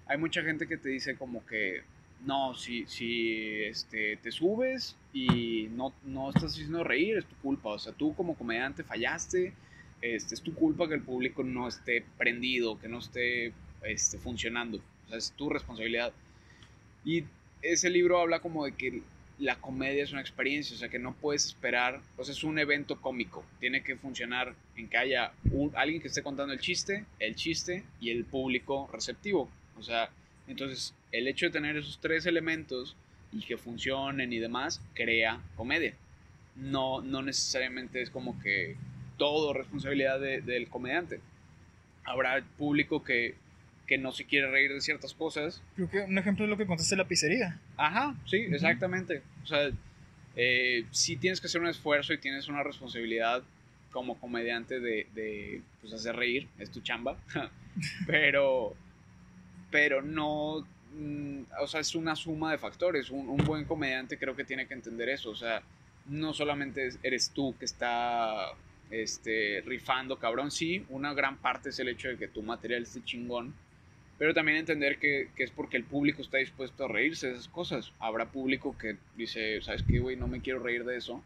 hay mucha gente que te dice como que no, si, si este, te subes y no, no estás haciendo reír, es tu culpa. O sea, tú como comediante fallaste, este, es tu culpa que el público no esté prendido, que no esté este, funcionando. O sea, es tu responsabilidad. Y ese libro habla como de que la comedia es una experiencia, o sea, que no puedes esperar, o sea, es un evento cómico. Tiene que funcionar en que haya un, alguien que esté contando el chiste, el chiste y el público receptivo. O sea, entonces el hecho de tener esos tres elementos y que funcionen y demás, crea comedia. No, no necesariamente es como que todo responsabilidad de, del comediante. Habrá público que que no se quiere reír de ciertas cosas. Creo que un ejemplo es lo que contaste la pizzería. Ajá, sí, exactamente. O sea, eh, sí tienes que hacer un esfuerzo y tienes una responsabilidad como comediante de, de pues, hacer reír, es tu chamba, pero, pero no, mm, o sea, es una suma de factores. Un, un, buen comediante creo que tiene que entender eso, o sea, no solamente eres tú que está este, rifando, cabrón, sí, una gran parte es el hecho de que tu material esté chingón, pero también entender que, que, es porque el público está dispuesto a reírse de esas cosas. Habrá público que dice, ¿sabes qué, güey? No me quiero reír de eso.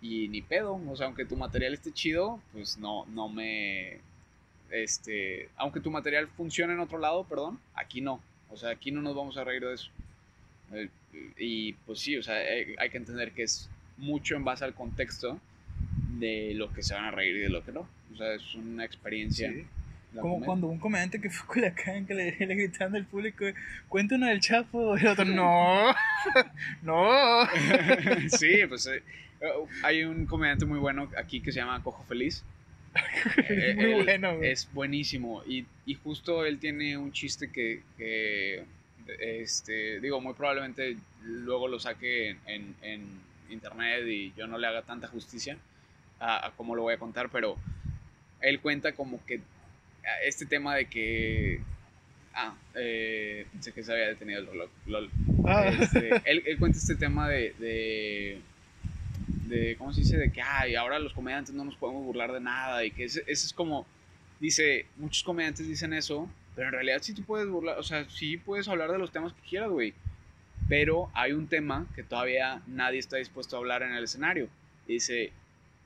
Y ni pedo. O sea, aunque tu material esté chido, pues no, no me... Este, aunque tu material funcione en otro lado, perdón, aquí no. O sea, aquí no nos vamos a reír de eso. Eh, y pues sí, o sea, hay, que entender que es mucho en base al contexto de lo que se van a reír y de lo que no. O sea, es una experiencia. Sí como cuando un comediante que fue a Culiacán que le, le gritaban al público, cuéntanos del Chapo, y el otro, no, no. sí, pues eh, hay un comediante muy bueno aquí que se llama Cojo Feliz. Eh, muy bueno, güey. Es buenísimo. Y, y, justo él tiene un chiste que, que, este, digo, muy probablemente luego lo saque en, en, en, internet y yo no le haga tanta justicia a, a cómo lo voy a contar, pero él cuenta como que este tema de que. Ah, eh, pensé que se había detenido el reloj. LOL. Ah. Este, él, él, cuenta este tema de, de, de, ¿Cómo se dice? De que, ay, ahora los comediantes no nos podemos burlar de nada. Y que ese, ese, es como. Dice, muchos comediantes dicen eso, pero en realidad sí tú puedes burlar. O sea, sí puedes hablar de los temas que quieras, güey. Pero hay un tema que todavía nadie está dispuesto a hablar en el escenario. Dice,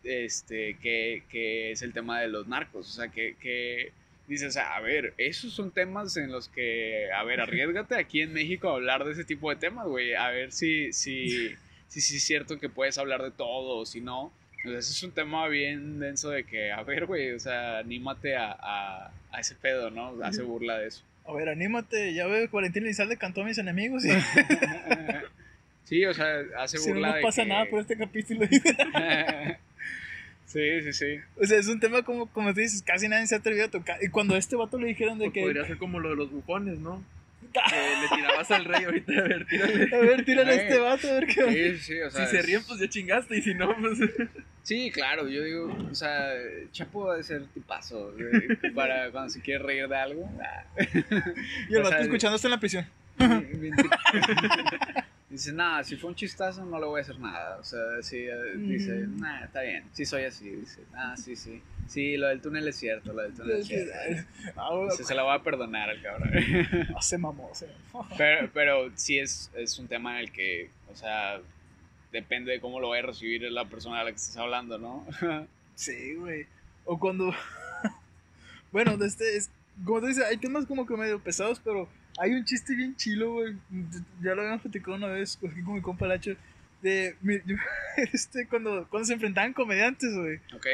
este, que, que es el tema de los narcos. O sea, que, que dices, a ver, esos son temas en los que, a ver, arriesgate aquí en México a hablar de ese tipo de temas, güey, a ver si, si, si, si es cierto que puedes hablar de todo o si no. Ese es un tema bien denso de que, a ver, güey, o sea, anímate a, a, a ese pedo, ¿no? Hace burla de eso. A ver, anímate, ya veo que Valentín Elizalde cantó a mis enemigos y... sí, o sea, hace burla si no, pasa nada por este capítulo. Sí, sí, sí. O sea, es un tema como, como tú dices, casi nadie se ha atrevido a tocar. Y cuando a este vato le dijeron de pues que. Podría ser como lo de los bufones, ¿no? que le tirabas al rey ahorita. A ver, tírale. A ver, tírale a este vato, a ver qué. Sí, sí, o sea. Si se ríen, pues ya chingaste. Y si no, pues. Sí, claro, yo digo, o sea, Chapo debe ser tipazo güey, para cuando se quiere reír de algo. ah, Y el O sea, vato escuchando esto en la prisión. bien- bien Dice, nada, si fue un chistazo no le voy a hacer nada. O sea, sí, eh, dice, Mm. nah, está bien, sí soy así. Dice, ah, sí, sí. Sí, lo del túnel es cierto, lo del túnel es cierto. Ah, güey, Dice, se la voy a perdonar al cabrón. ah, se mamó, se mamó. Pero, pero sí es, es un tema en el que, o sea, depende de cómo lo vaya a recibir la persona a la que estás hablando, ¿no? Sí, güey. O cuando. bueno, este es. Como tú dices, hay temas como que medio pesados, pero hay un chiste bien chilo, güey. Ya lo habíamos platicado una vez con mi compa Lacho. De. mi- yo- este, cuando, cuando se enfrentaban comediantes, güey. ok.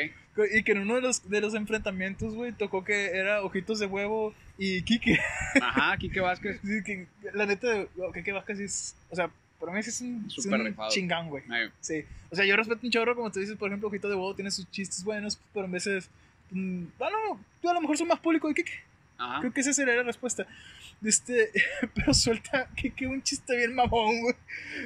Y que en uno de los, de los enfrentamientos, güey, tocó que era Ojitos de Huevo y Kike. Ajá, Kike Vázquez. Sí, que la neta, Kike Vázquez es. O sea, para mí es un, es Súper un chingán, güey. Sí, o sea, yo respeto un chorro, como tú dices, por ejemplo, Ojito de Huevo tiene sus chistes buenos, pero en veces. mm, ah, no, tú a lo mejor son más público de Kike. Ajá. Creo que esa sería la respuesta. Este, pero suelta Kike un chiste bien mamón, güey.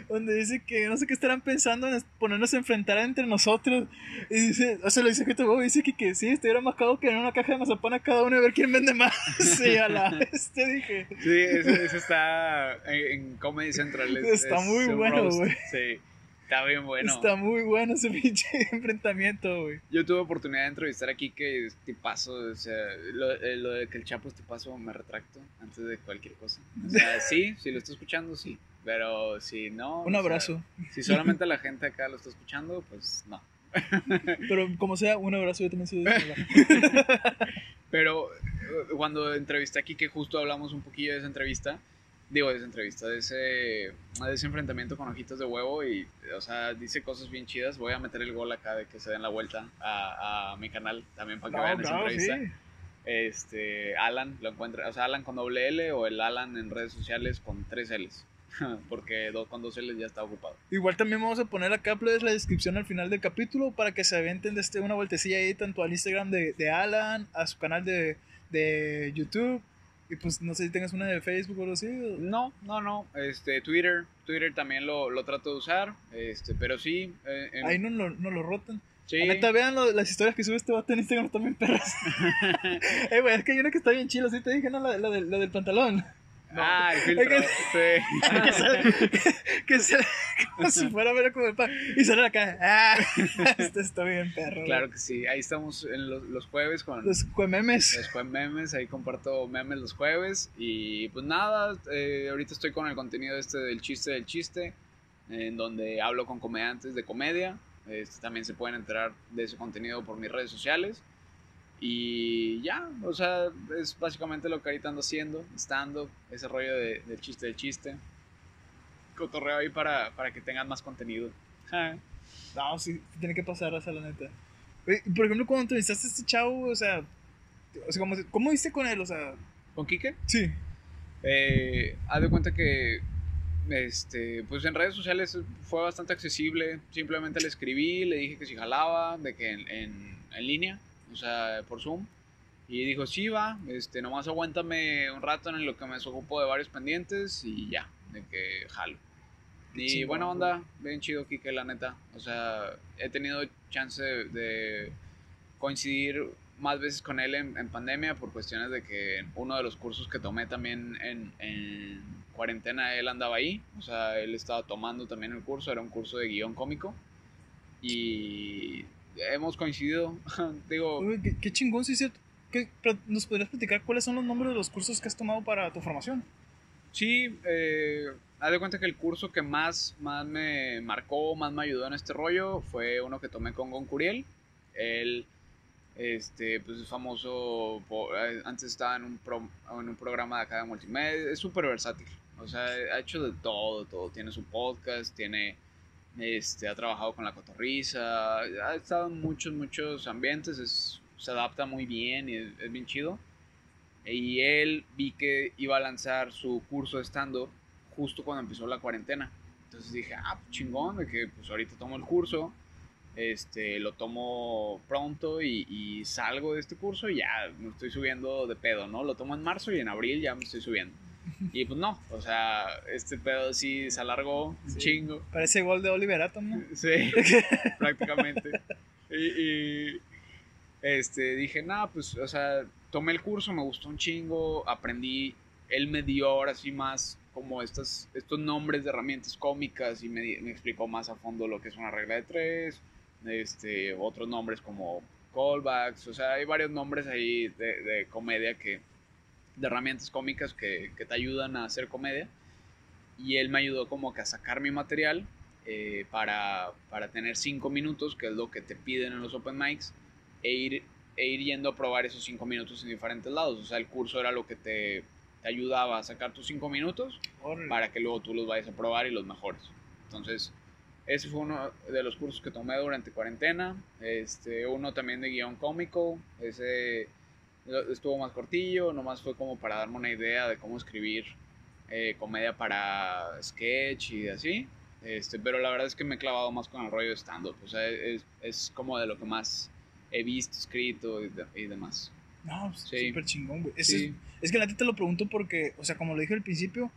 Donde dice que no sé qué estarán pensando en ponernos a enfrentar entre nosotros. Y dice, o sea, lo dice Huevo, y dice que, que sí, estuviera más caro que en una caja de mazapán a cada uno y ver quién vende más. Sí, a la este dije. Sí, ese está en, en Comedy Central. es- Está es muy bueno, güey. Sí, está bien bueno. Está muy bueno ese pinche enfrentamiento, güey. Yo tuve oportunidad de entrevistar a Kike, es tipazo. O sea, lo, eh, lo de que el Chapo es tipazo me retracto antes de cualquier cosa. O sea, sí, si lo está escuchando, sí. Pero si no. Un sea, abrazo. si solamente la gente acá lo está escuchando, pues no. Pero como sea, un abrazo, yo también soy de. Pero eh, cuando entrevisté a Kike, justo hablamos un poquillo de esa entrevista. Digo, de esa entrevista, de ese, de ese enfrentamiento con ojitos de huevo. Y, o sea, dice cosas bien chidas. Voy a meter el gol acá de que se den la vuelta a, a mi canal también para que No, vean esa entrevista. sí. Este, Alan lo encuentra, o sea, Alan con doble L o el Alan en redes sociales con tres L's. Porque dos, con dos L's ya está ocupado. Igual también vamos a poner acá plebes, la descripción al final del capítulo para que se aventen este, una vueltecilla ahí tanto al Instagram de, de Alan, a su canal de, de YouTube. Y pues no sé si tengas una de Facebook o algo así. o- No, no, no. Este, Twitter, Twitter también lo, lo trato de usar. Este, pero sí. eh, en- Ahí no lo, no lo rotan. sí. La neta, vean lo- las historias que sube este vato en Instagram también perras. eh, güey, es que hay una que está bien chila, sí te dije, ¿no? La, la del- la del pantalón. Ah, el filtro. Es sí. que sale, que sale como si fuera a ver como el pan. Y sale acá. Ah, este está bien perro. Claro que sí. Ahí estamos en los, los jueves con Los cuememes. los memes. Ahí comparto memes los jueves. Y pues nada, eh, ahorita estoy con el contenido este del chiste del chiste. En donde hablo con comediantes de comedia. Este, también se pueden enterar de ese contenido por mis redes sociales. Y ya, o sea, es básicamente lo que ahorita ando haciendo, estando, ese rollo de- del chiste del chiste. Cotorreo ahí para, para que tengan más contenido. Ja. No, sí, tiene que pasar esa la neta. Por ejemplo, cuando entrevistaste a este chavo, o sea, o sea ¿cómo, ¿cómo hiciste con él? O sea, ¿Con Quique? sí. Eh, haz de cuenta que este, pues en redes sociales fue bastante accesible. Simplemente le escribí, le dije que si jalaba, de que en, en- en línea, o sea, por Zoom. Y dijo, sí, va, este, nomás aguántame un rato en lo que me desocupo de varios pendientes y ya, de que jalo. Y chingón, buena onda, bien chido, Kike, la neta. O sea, he tenido chance de, de coincidir más veces con él en, en pandemia por cuestiones de que uno de los cursos que tomé también en, en cuarentena, él andaba ahí. O sea, él estaba tomando también el curso, era un curso de guion cómico. Y hemos coincidido, digo, Uy, qué, qué chingón, sí cierto. ¿Qué- ¿Nos podrías platicar cuáles son los nombres de los cursos que has tomado para tu formación? Sí, eh, haz de cuenta que el curso que más, más me marcó, más me ayudó en este rollo fue uno que tomé con Gon Curiel. Él, este, pues es famoso, por- eh, antes estaba en un, pro- en un programa de acá de multimedia, es súper versátil. O sea, ha hecho de todo, todo. Tiene su podcast, tiene, este, ha trabajado con la cotorriza, ha estado en muchos, muchos ambientes, es, se adapta muy bien y es, es bien chido. Y él vi que iba a lanzar su curso de stand-up justo cuando empezó la cuarentena. Entonces dije, ah, pues chingón, de que pues ahorita tomo el curso, este, lo tomo pronto y, y salgo de este curso y ya me estoy subiendo de pedo, ¿no? Lo tomo en marzo y en abril ya me estoy subiendo. Y pues no, o sea, este pedo sí se alargó un chingo. Parece gol de Oliver Atom, ¿no? Sí, prácticamente. Y, y, este, dije, nada, pues, o sea, tomé el curso, me gustó un chingo, aprendí, él me dio ahora sí más como estas, estos nombres de herramientas cómicas y me, me explicó más a fondo lo que es una regla de tres, este, otros nombres como callbacks, o sea, hay varios nombres ahí de, de comedia que, de herramientas cómicas que, que te ayudan a hacer comedia. Y él me ayudó como que a sacar mi material eh, para, para tener cinco minutos, que es lo que te piden en los open mics, e ir, e ir yendo a probar esos cinco minutos en diferentes lados. O sea, el curso era lo que te, te ayudaba a sacar tus cinco minutos para que luego tú los vayas a probar y los mejores. Entonces, ese fue uno de los cursos que tomé durante cuarentena. Este, uno también de guion cómico. Ese estuvo más cortillo, nomás fue como para darme una idea de cómo escribir eh, comedia para sketch y así. Este, pero la verdad es que me he clavado más con el rollo de stand-up. O sea, es, es como de lo que más he visto, escrito y, de- y demás. No, pues, Sí. súper chingón, güey. Sí. Es, es que la neta te lo pregunto porque, o sea, como lo dije al principio,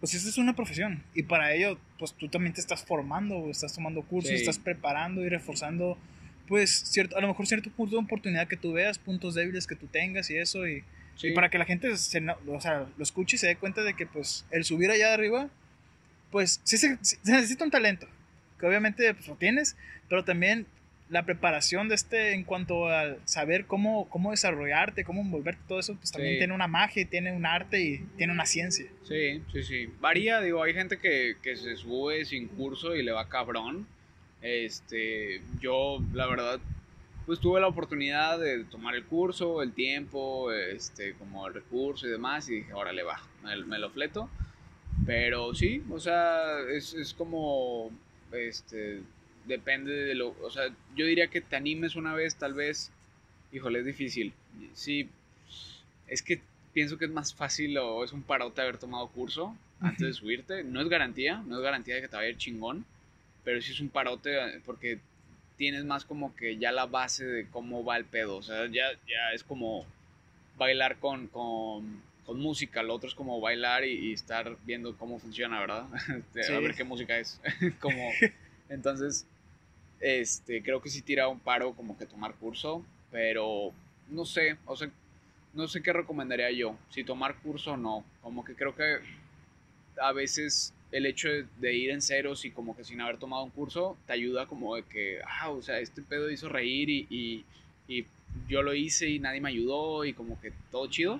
pues esta es una profesión. Y para ello, pues tú también te estás formando, estás tomando cursos, Sí. estás preparando y reforzando, pues, cierto, a lo mejor cierto punto de oportunidad que tú veas, puntos débiles que tú tengas y eso. Y, Sí. y para que la gente se, o sea, lo escuche y se dé cuenta de que, pues, el subir allá de arriba, pues, sí se, sí necesita un talento. Que obviamente, pues, lo tienes, pero también la preparación de este en cuanto al saber cómo, cómo desarrollarte, cómo envolverte, todo eso, pues también Sí. tiene una magia, tiene un arte y tiene una ciencia. Sí, sí, sí. Varía, digo, hay gente que, que se sube sin curso y le va cabrón. Este, yo, la verdad, pues tuve la oportunidad de tomar el curso, el tiempo, este, como el recurso y demás, y dije, órale, va, me, me lo fleto. Pero sí, o sea, es, es como, este, depende de lo, o sea, yo diría que te animes una vez, tal vez, híjole, es difícil. Sí, es que pienso que es más fácil o es un parote haber tomado curso antes de subirte. No es garantía, no es garantía de que te vaya a ir chingón, pero sí es un parote eh, porque tienes más como que ya la base de cómo va el pedo. O sea, ya, ya es como bailar con, con, con música, lo otro es como bailar y, y estar viendo cómo funciona, ¿verdad? Este, Sí. A ver qué música es. como, entonces, este, creo que sí tira un paro como que tomar curso, pero no sé, o sea, no sé qué recomendaría yo, si tomar curso o no. Como que creo que a veces el hecho de, ir en ceros y como que sin haber tomado un curso te ayuda como de que, ah, o sea, este pedo hizo reír y, y, y yo lo hice y nadie me ayudó y como que todo chido.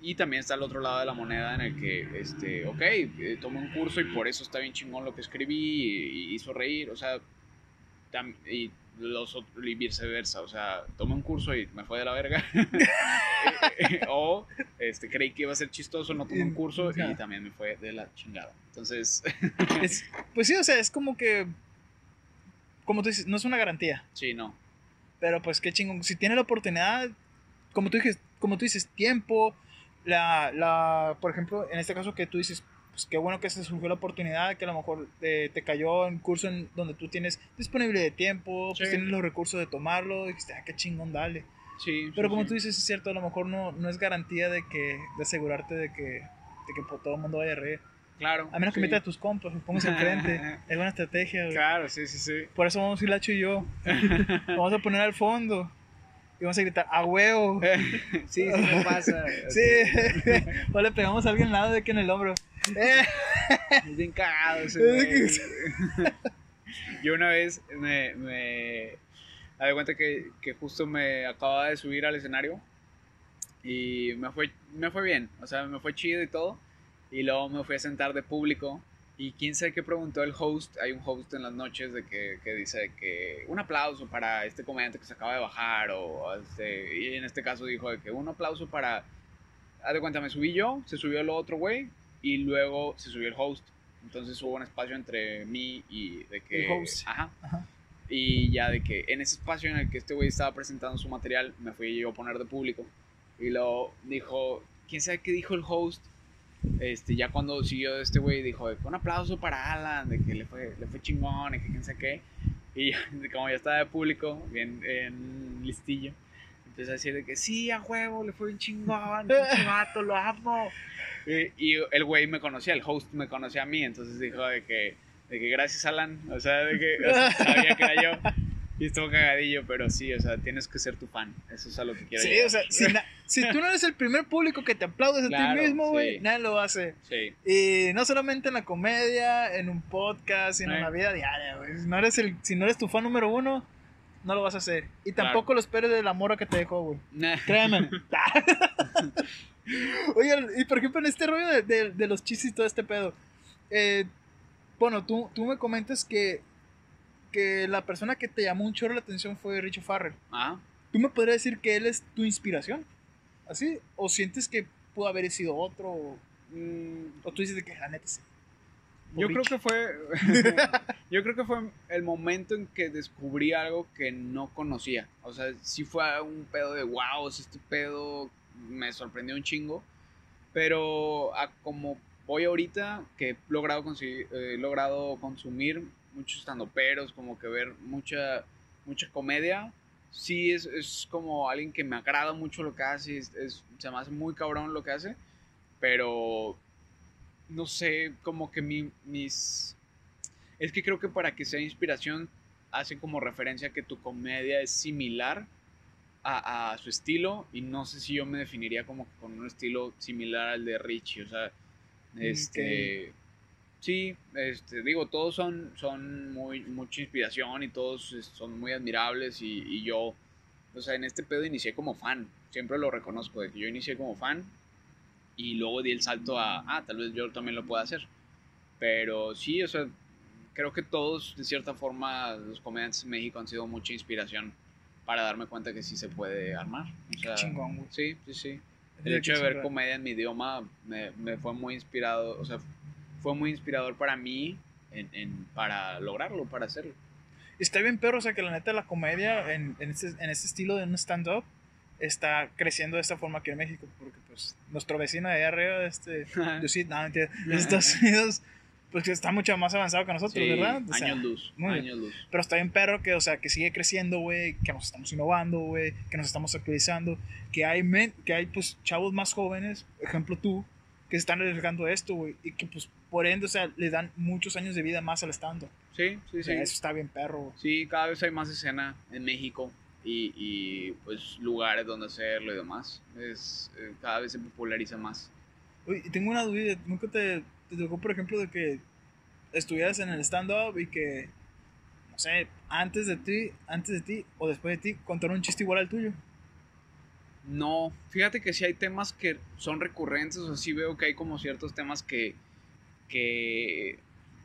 Y también está el otro lado de la moneda en el que, este, ok, eh, tomé un curso y por eso está bien chingón lo que escribí y, y hizo reír, o sea, tam- y, los, ot- y viceversa, o sea, tomé un curso y me fue de la verga. o este, creí que iba a ser chistoso, no tomé un curso y también me fue de la chingada. Entonces, Es- pues sí, o sea, es como que, como tú dices, no es una garantía, sí, no. pero pues qué chingón. Si tiene la oportunidad, como tú dices, como tú dices, tiempo, la, la, por ejemplo, en este caso que tú dices, pues qué bueno que se surgió la oportunidad, que a lo mejor eh, te cayó en curso en donde tú tienes disponible de tiempo, pues Sí. tienes los recursos de tomarlo, y dijiste, ah, qué chingón, dale. Sí, Pero sí, como tú dices, es cierto, a lo mejor no, no es garantía de que, de asegurarte de que, de que todo el mundo vaya a reír. claro. A menos que metas a tus compas, los pongas enfrente. Es buena estrategia, güey. Claro, sí, sí, sí. Por eso vamos a ir Lacho y yo. Vamos a poner al fondo. Y vamos a gritar, ¡a huevo! sí, sí me pasa. Sí. o le pegamos a alguien al lado de que en el hombro. Es bien cagado ese Es güey. Yo una vez me, me di cuenta que, que justo me acababa de subir al escenario y me fue, me fue bien, o sea, me fue chido y todo. Y luego me fui a sentar de público y quién sabe qué preguntó el host. Hay un host en las noches de que, que dice que un aplauso para este comediante que se acaba de bajar o este, y en este caso dijo de que un aplauso para... Haz de cuenta, me subí yo, se subió el otro güey y luego se subió el host. Entonces hubo un espacio entre mí y de que... El host. Ajá. Ajá. Y ya de que en ese espacio en el que este güey estaba presentando su material, me fui yo a poner de público. Y luego dijo, ¿quién sabe qué dijo el host? Este, ya cuando siguió este güey, dijo, de un aplauso para Alan, de que le fue, le fue chingón, y que quién sabe qué. Y como ya estaba de público, bien, bien listillo, empezó a decir de que sí, a huevo, le fue bien chingón, pinche vato, lo amo. Y, el güey me conocía, el host me conocía a mí, entonces dijo de que, de que gracias Alan, o sea, de que o sea, sabía que era yo. Y estuvo cagadillo, pero sí, o sea, tienes que ser tu fan. Eso es a lo que quiero Sí, llegar. o sea, si, si tú no eres el primer público que te aplaudes a Claro, ti mismo, güey, sí. nadie lo hace. Sí, Y no solamente en la comedia, en un podcast, sino en la vida diaria, güey. Si no eres, el, si no eres tu fan número uno, no lo vas a hacer. Y Claro. tampoco lo esperes de la mora que te dejó, güey. Nah. Créeme. Oigan, y por ejemplo, en este rollo de, de- de los chistes y todo este pedo. eh, bueno, tú, tú me comentas que, que la persona que te llamó un chorro la atención fue Richo Farrell. Ah, ¿Tú me podrías decir que él es tu inspiración? ¿Así? ¿O sientes que pudo haber sido otro? ¿O, mm, o tú dices de que la neta sí? Yo creo que fue. yo creo que fue el momento en que descubrí algo que no conocía. O sea, sí fue un pedo de wow, este pedo me sorprendió un chingo. Pero a como voy ahorita, que he logrado, conseguir, eh, he logrado consumir muchos estandoperos, como que ver mucha, mucha comedia. Sí, es, es como alguien que me agrada mucho lo que hace, es, es- se me hace muy cabrón lo que hace, pero no sé, como que mi- mis... Es que creo que para que sea inspiración, hace como referencia que tu comedia es similar a, a su estilo y no sé si yo me definiría como con un estilo similar al de Richie, o sea, este... Sí, este, digo, todos son, son muy, mucha inspiración y todos son muy admirables y, y yo, o sea, en este pedo inicié como fan, siempre lo reconozco, de que yo inicié como fan y luego di el salto a, ah, tal vez yo también lo pueda hacer. Pero sí, o sea, creo que todos, de cierta forma, los comediantes en México han sido mucha inspiración para darme cuenta que sí se puede armar. O sea, chingón, güey. Sí, sí, sí. El hecho de ver comedia en mi idioma me, me fue muy inspirado, o sea, fue muy inspirador para mí en, en- para lograrlo, para hacerlo. Está bien, perro, o sea que la neta la comedia en, en, este, en este estilo de un stand-up está creciendo de esta forma aquí en México, porque pues nuestro vecino de allá arriba, este, yo sí, no, mentira, de Estados Unidos, pues que está mucho más avanzado que nosotros, Sí, ¿verdad? O sea, años luz, años luz. Pero está bien perro que, o sea, que sigue creciendo, güey, que nos estamos innovando, güey, que nos estamos actualizando, que hay, men, que hay, pues, chavos más jóvenes, ejemplo tú, que se están arriesgando esto, güey, y que, pues, por ende, o sea, le dan muchos años de vida más al stand Sí, sí, O sí. sea, eso está bien perro, güey. Sí, cada vez hay más escena en México y, y, pues lugares donde hacerlo y demás. Es, eh, cada vez se populariza más. Oye, y tengo una duda, ¿nunca te, te tocó, por ejemplo, de que estuvieras en el stand-up y que, no sé, antes de ti, antes de ti o después de ti, contaron un chiste igual al tuyo? No, fíjate que sí hay temas que son recurrentes, o sea, sí veo que hay como ciertos temas que, que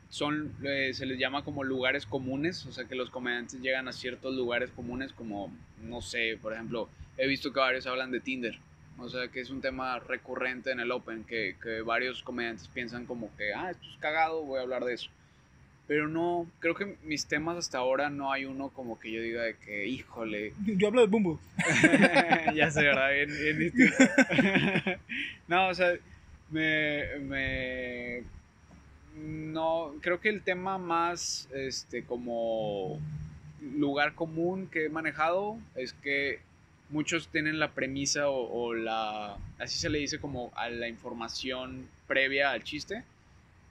son, eh, se les llama como lugares comunes, o sea, que los comediantes llegan a ciertos lugares comunes como, no sé, por ejemplo, he visto que varios hablan de Tinder, o sea, que es un tema recurrente en el Open, que, que varios comediantes piensan como que, ah, esto es cagado, voy a hablar de eso. Pero no, creo que mis temas hasta ahora no hay uno como que yo diga de que, híjole, Yo hablo de Bumbo. ya sé, ¿verdad? Bien, bien distinto. no, o sea, me, me... No, creo que el tema más, este, como lugar común que he manejado es que muchos tienen la premisa o, la, así se le dice como a la información previa al chiste,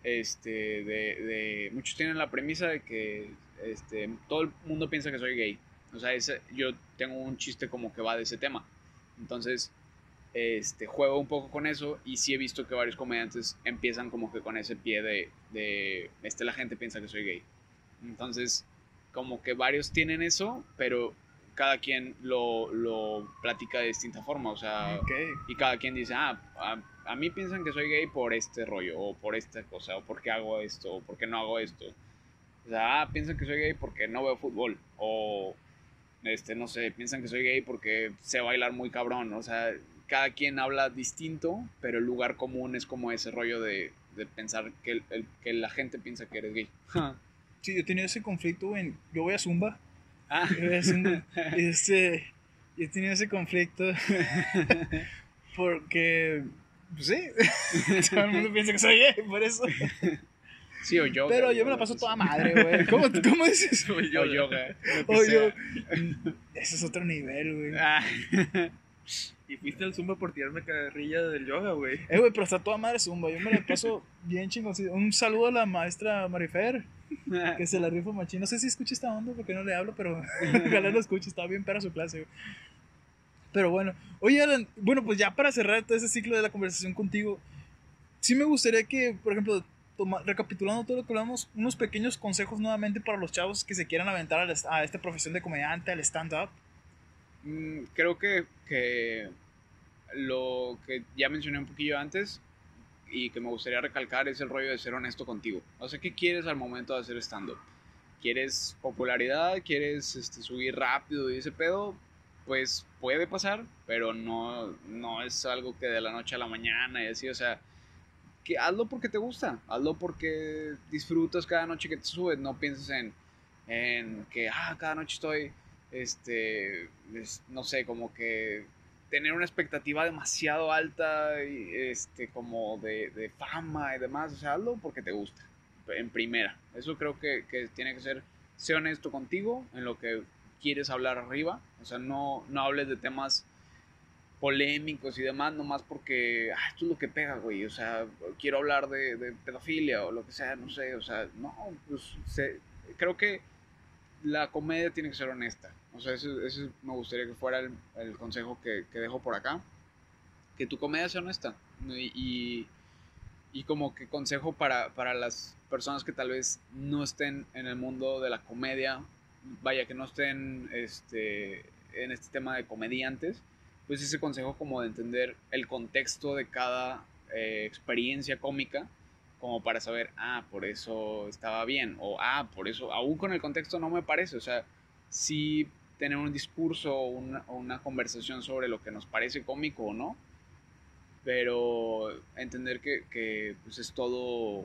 este, de, de muchos tienen la premisa de que, este, todo el mundo piensa que soy gay. O sea, ese- yo tengo un chiste como que va de ese tema. Entonces, este, juego un poco con eso y sí he visto que varios comediantes empiezan como que con ese pie de, de este, la gente piensa que soy gay. Entonces, como que varios tienen eso, pero cada quien lo, lo platica de distinta forma. O sea, y cada quien dice, ah, a, a mí piensan que soy gay por este rollo, o por esta cosa, o porque hago esto, o porque no hago esto. O sea, ah, piensan que soy gay porque no veo fútbol, o, este, no sé, piensan que soy gay porque sé bailar muy cabrón. O sea, cada quien habla distinto, pero el lugar común es como ese rollo de, de pensar que, el- el- que la gente piensa que eres gay. Sí, yo he tenido ese conflicto en... Yo voy a Zumba. Ah, este... Yo he tenido ese conflicto porque... Pues sí. Todo el mundo piensa que soy gay, por eso. sí, o yoga. Pero yo me la paso toda madre, güey. ¿Cómo, ¿Cómo dices? O yo. yoga. lo que O yo... sea. Ese es otro nivel, güey. Ah, Y fuiste al Zumba por tirarme carrilla del yoga, güey. Eh, güey, pero está toda madre Zumba. Yo me la paso bien chingón. Sí, Un saludo a la maestra Marifer, que se la rifa machín. No sé si escucha esta onda porque no le hablo, pero ojalá lo escuche. Estaba bien para su clase, güey. Pero bueno, oye, Alan, bueno, pues ya para cerrar todo ese ciclo de la conversación contigo, sí me gustaría que, por ejemplo, toma- recapitulando todo lo que hablamos, unos pequeños consejos nuevamente para los chavos que se quieran aventar a, la- a esta profesión de comediante, al stand-up. Mm, Creo que, que lo que ya mencioné un poquillo antes y que me gustaría recalcar es el rollo de ser honesto contigo. O sea, ¿qué quieres al momento de hacer stand-up? ¿Quieres popularidad? ¿Quieres este, subir rápido y ese pedo? Pues puede pasar, pero no, no es algo que de la noche a la mañana y así, o sea, que hazlo porque te gusta, hazlo porque disfrutas cada noche que te subes, no pienses en, en que, ah, cada noche estoy, este, es- no sé, como que tener una expectativa demasiado alta, este, como de, de fama y demás, o sea, hazlo porque te gusta, en primera. Eso creo que, que tiene que ser, sé honesto contigo en lo que quieres hablar arriba, o sea, no, no hables de temas polémicos y demás, nomás porque, ah, esto es lo que pega, güey, o sea, quiero hablar de, de pedofilia o lo que sea, no sé, o sea, no, pues creo que la comedia tiene que ser honesta, o sea, ese, ese me gustaría que fuera el, el consejo que, que dejo por acá, que tu comedia sea honesta y, y, y como que consejo para, para las personas que tal vez no estén en el mundo de la comedia, vaya, que no estén este, en este tema de comediantes, pues ese consejo como de entender el contexto de cada eh, experiencia cómica, como para saber, ah, por eso estaba bien, o ah, por eso, aún con el contexto no me parece, o sea, sí tener un discurso o una, o una conversación sobre lo que nos parece cómico o no, pero entender que, que, pues es todo,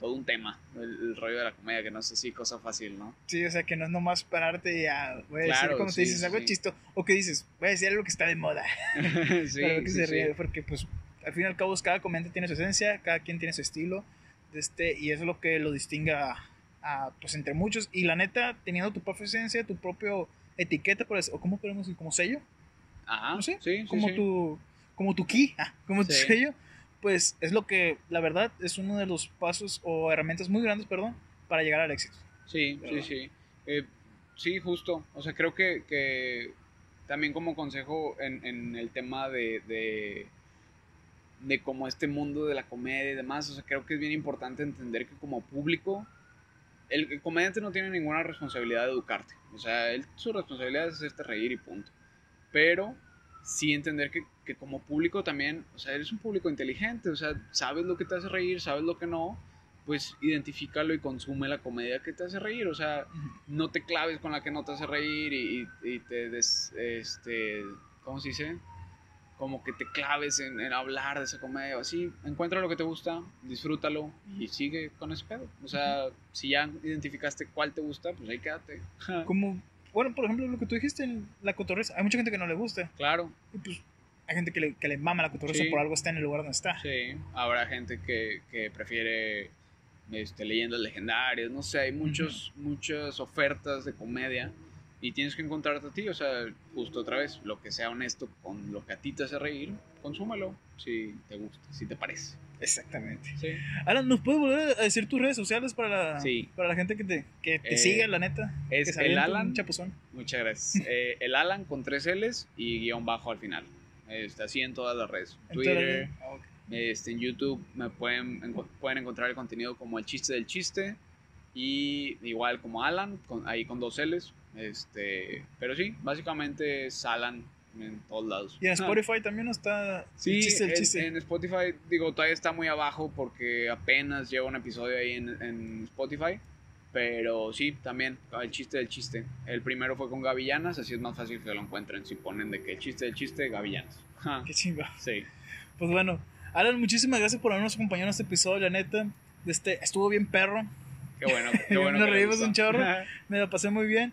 todo un tema, el, el rollo de la comedia, que no es así cosa fácil, ¿no? Sí, o sea, que no es nomás pararte y a, voy a decir, Claro, como sí, te dices, algo sí. chisto, o que dices, voy a decir algo que está de moda. sí, para que se ríe, porque pues al fin y al cabo cada comediante tiene su esencia, cada quien tiene su estilo, este, y eso es lo que lo distingue a, a, pues entre muchos, y la neta, teniendo tu propia esencia, tu propio etiqueta, por eso, o cómo podemos decir, como sello, Ajá, no sé, sí, como sí. tu, como tu key, ah, como tu sello, pues es lo que, la verdad, es uno de los pasos o herramientas muy grandes, perdón, para llegar al éxito. Sí, sí, sí. Eh, sí, justo. O sea, creo que, que también como consejo en, en el tema de, de, de como este mundo de la comedia y demás, o sea, creo que es bien importante entender que como público, el, el comediante no tiene ninguna responsabilidad de educarte. O sea, él, su responsabilidad es hacerte reír y punto. Pero sí entender que, que como público también, o sea, eres un público inteligente, o sea, sabes lo que te hace reír, sabes lo que no, pues identifícalo y consume la comedia que te hace reír, o sea, no te claves con la que no te hace reír y, y- y te des, este, ¿cómo se dice? Como que te claves en, en hablar de esa comedia o así, encuentra lo que te gusta, disfrútalo y sigue con ese pedo. O sea, si ya identificaste cuál te gusta, pues ahí quédate. Como, bueno, por ejemplo, lo que tú dijiste en la cotorreza, hay mucha gente que no le gusta, claro, y pues hay gente que le, que le mama la cotorreza Sí. por algo está en el lugar donde está. sí, habrá gente que, que prefiere este, leyendas legendarias, no sé, hay muchos, muchas ofertas de comedia y tienes que encontrarte a ti, o sea, justo otra vez, lo que sea honesto con lo que a ti te hace reír, consúmalo si te gusta, si te parece. Exactamente. Sí. Alan, ¿nos puedes volver a decir tus redes sociales para la, Sí. para la gente que te, que te Eh, siga, la neta? es que el Alan. chapuzón. Muchas gracias. Eh, el Alan con tres L's y guion bajo al final. Está así en todas las redes. En Twitter, ah, ok. este, en YouTube me pueden, pueden encontrar el contenido como el chiste del chiste. Y igual como Alan, con, ahí con dos L's. Este, pero sí, básicamente es Alan en todos lados. Y en Ah. Spotify también está Sí, el chiste, el en- chiste. En, Spotify, digo, todavía está muy abajo porque apenas lleva un episodio ahí en, en Spotify. Pero sí, también, el chiste del chiste. El primero fue con Gavillanas, así es más fácil que lo encuentren. Si ponen de que el chiste del chiste, Gavillanas. Ja, Qué chingo. Sí. Pues bueno, Alan, muchísimas gracias por habernos acompañado en este episodio, la neta. Este, estuvo bien perro, Qué bueno, qué bueno. Nos reímos un chorro. me la pasé muy bien.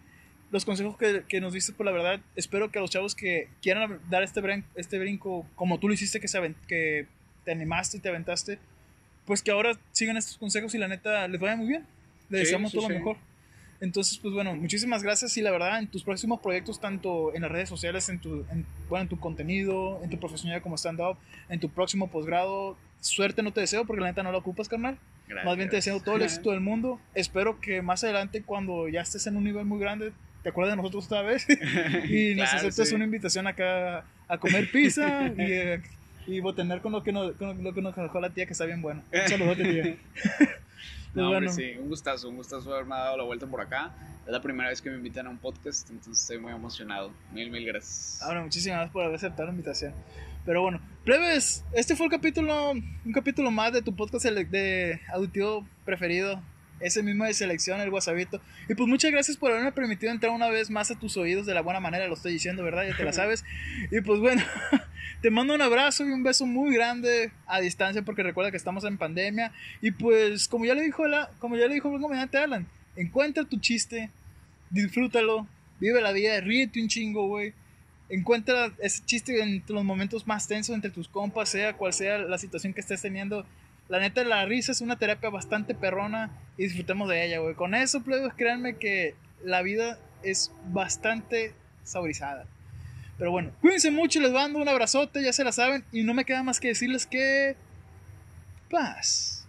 Los consejos que, que nos diste, por la verdad, espero que a los chavos que quieran dar este, brin- este brinco, como tú lo hiciste, que, se que te animaste y te aventaste, pues que ahora sigan estos consejos y la neta les vaya muy bien. Les Sí, deseamos sí, todo sí. lo mejor. Entonces, pues bueno, muchísimas gracias y la verdad en tus próximos proyectos, tanto en las redes sociales, en tu, en, bueno, en tu contenido, en tu profesionalidad como stand-up, en tu próximo posgrado, suerte no te deseo porque la neta no la ocupas, carnal. Gracias. Más bien te deseo todo el éxito del mundo. Espero que más adelante, cuando ya estés en un nivel muy grande, te acuerdes de nosotros otra vez y nos Claro, aceptes sí. una invitación acá a comer pizza y, eh, y botanear con lo que, nos, con lo que nos dejó la tía, que está bien bueno. Un saludote, tía. Pues No, hombre, bueno. sí, un gustazo, un gustazo haberme dado la vuelta por acá. Es la primera vez que me invitan a un podcast, entonces estoy muy emocionado. Mil, mil gracias. Ahora, muchísimas gracias por haber aceptado la invitación. Pero bueno, plebes, este fue el capítulo, un capítulo más de tu podcast de auditivo preferido. Ese mismo de selección, el WhatsAppito. Y pues muchas gracias por haberme permitido entrar una vez más a tus oídos de la buena manera, lo estoy diciendo, ¿verdad? Ya te la sabes. Y pues bueno, te mando un abrazo y un beso muy grande a distancia porque recuerda que estamos en pandemia. Y pues como ya le dijo, la, como ya le dijo el comediante Alan, encuentra tu chiste, disfrútalo, vive la vida, ríete un chingo, güey. Encuentra ese chiste en los momentos más tensos entre tus compas, sea cual sea la situación que estés teniendo. La neta, la risa es una terapia bastante perrona y disfrutemos de ella, güey. Con eso, plebes, créanme que la vida es bastante saborizada. Pero bueno, cuídense mucho, les mando un abrazote, ya se la saben. Y no me queda más que decirles que... Paz.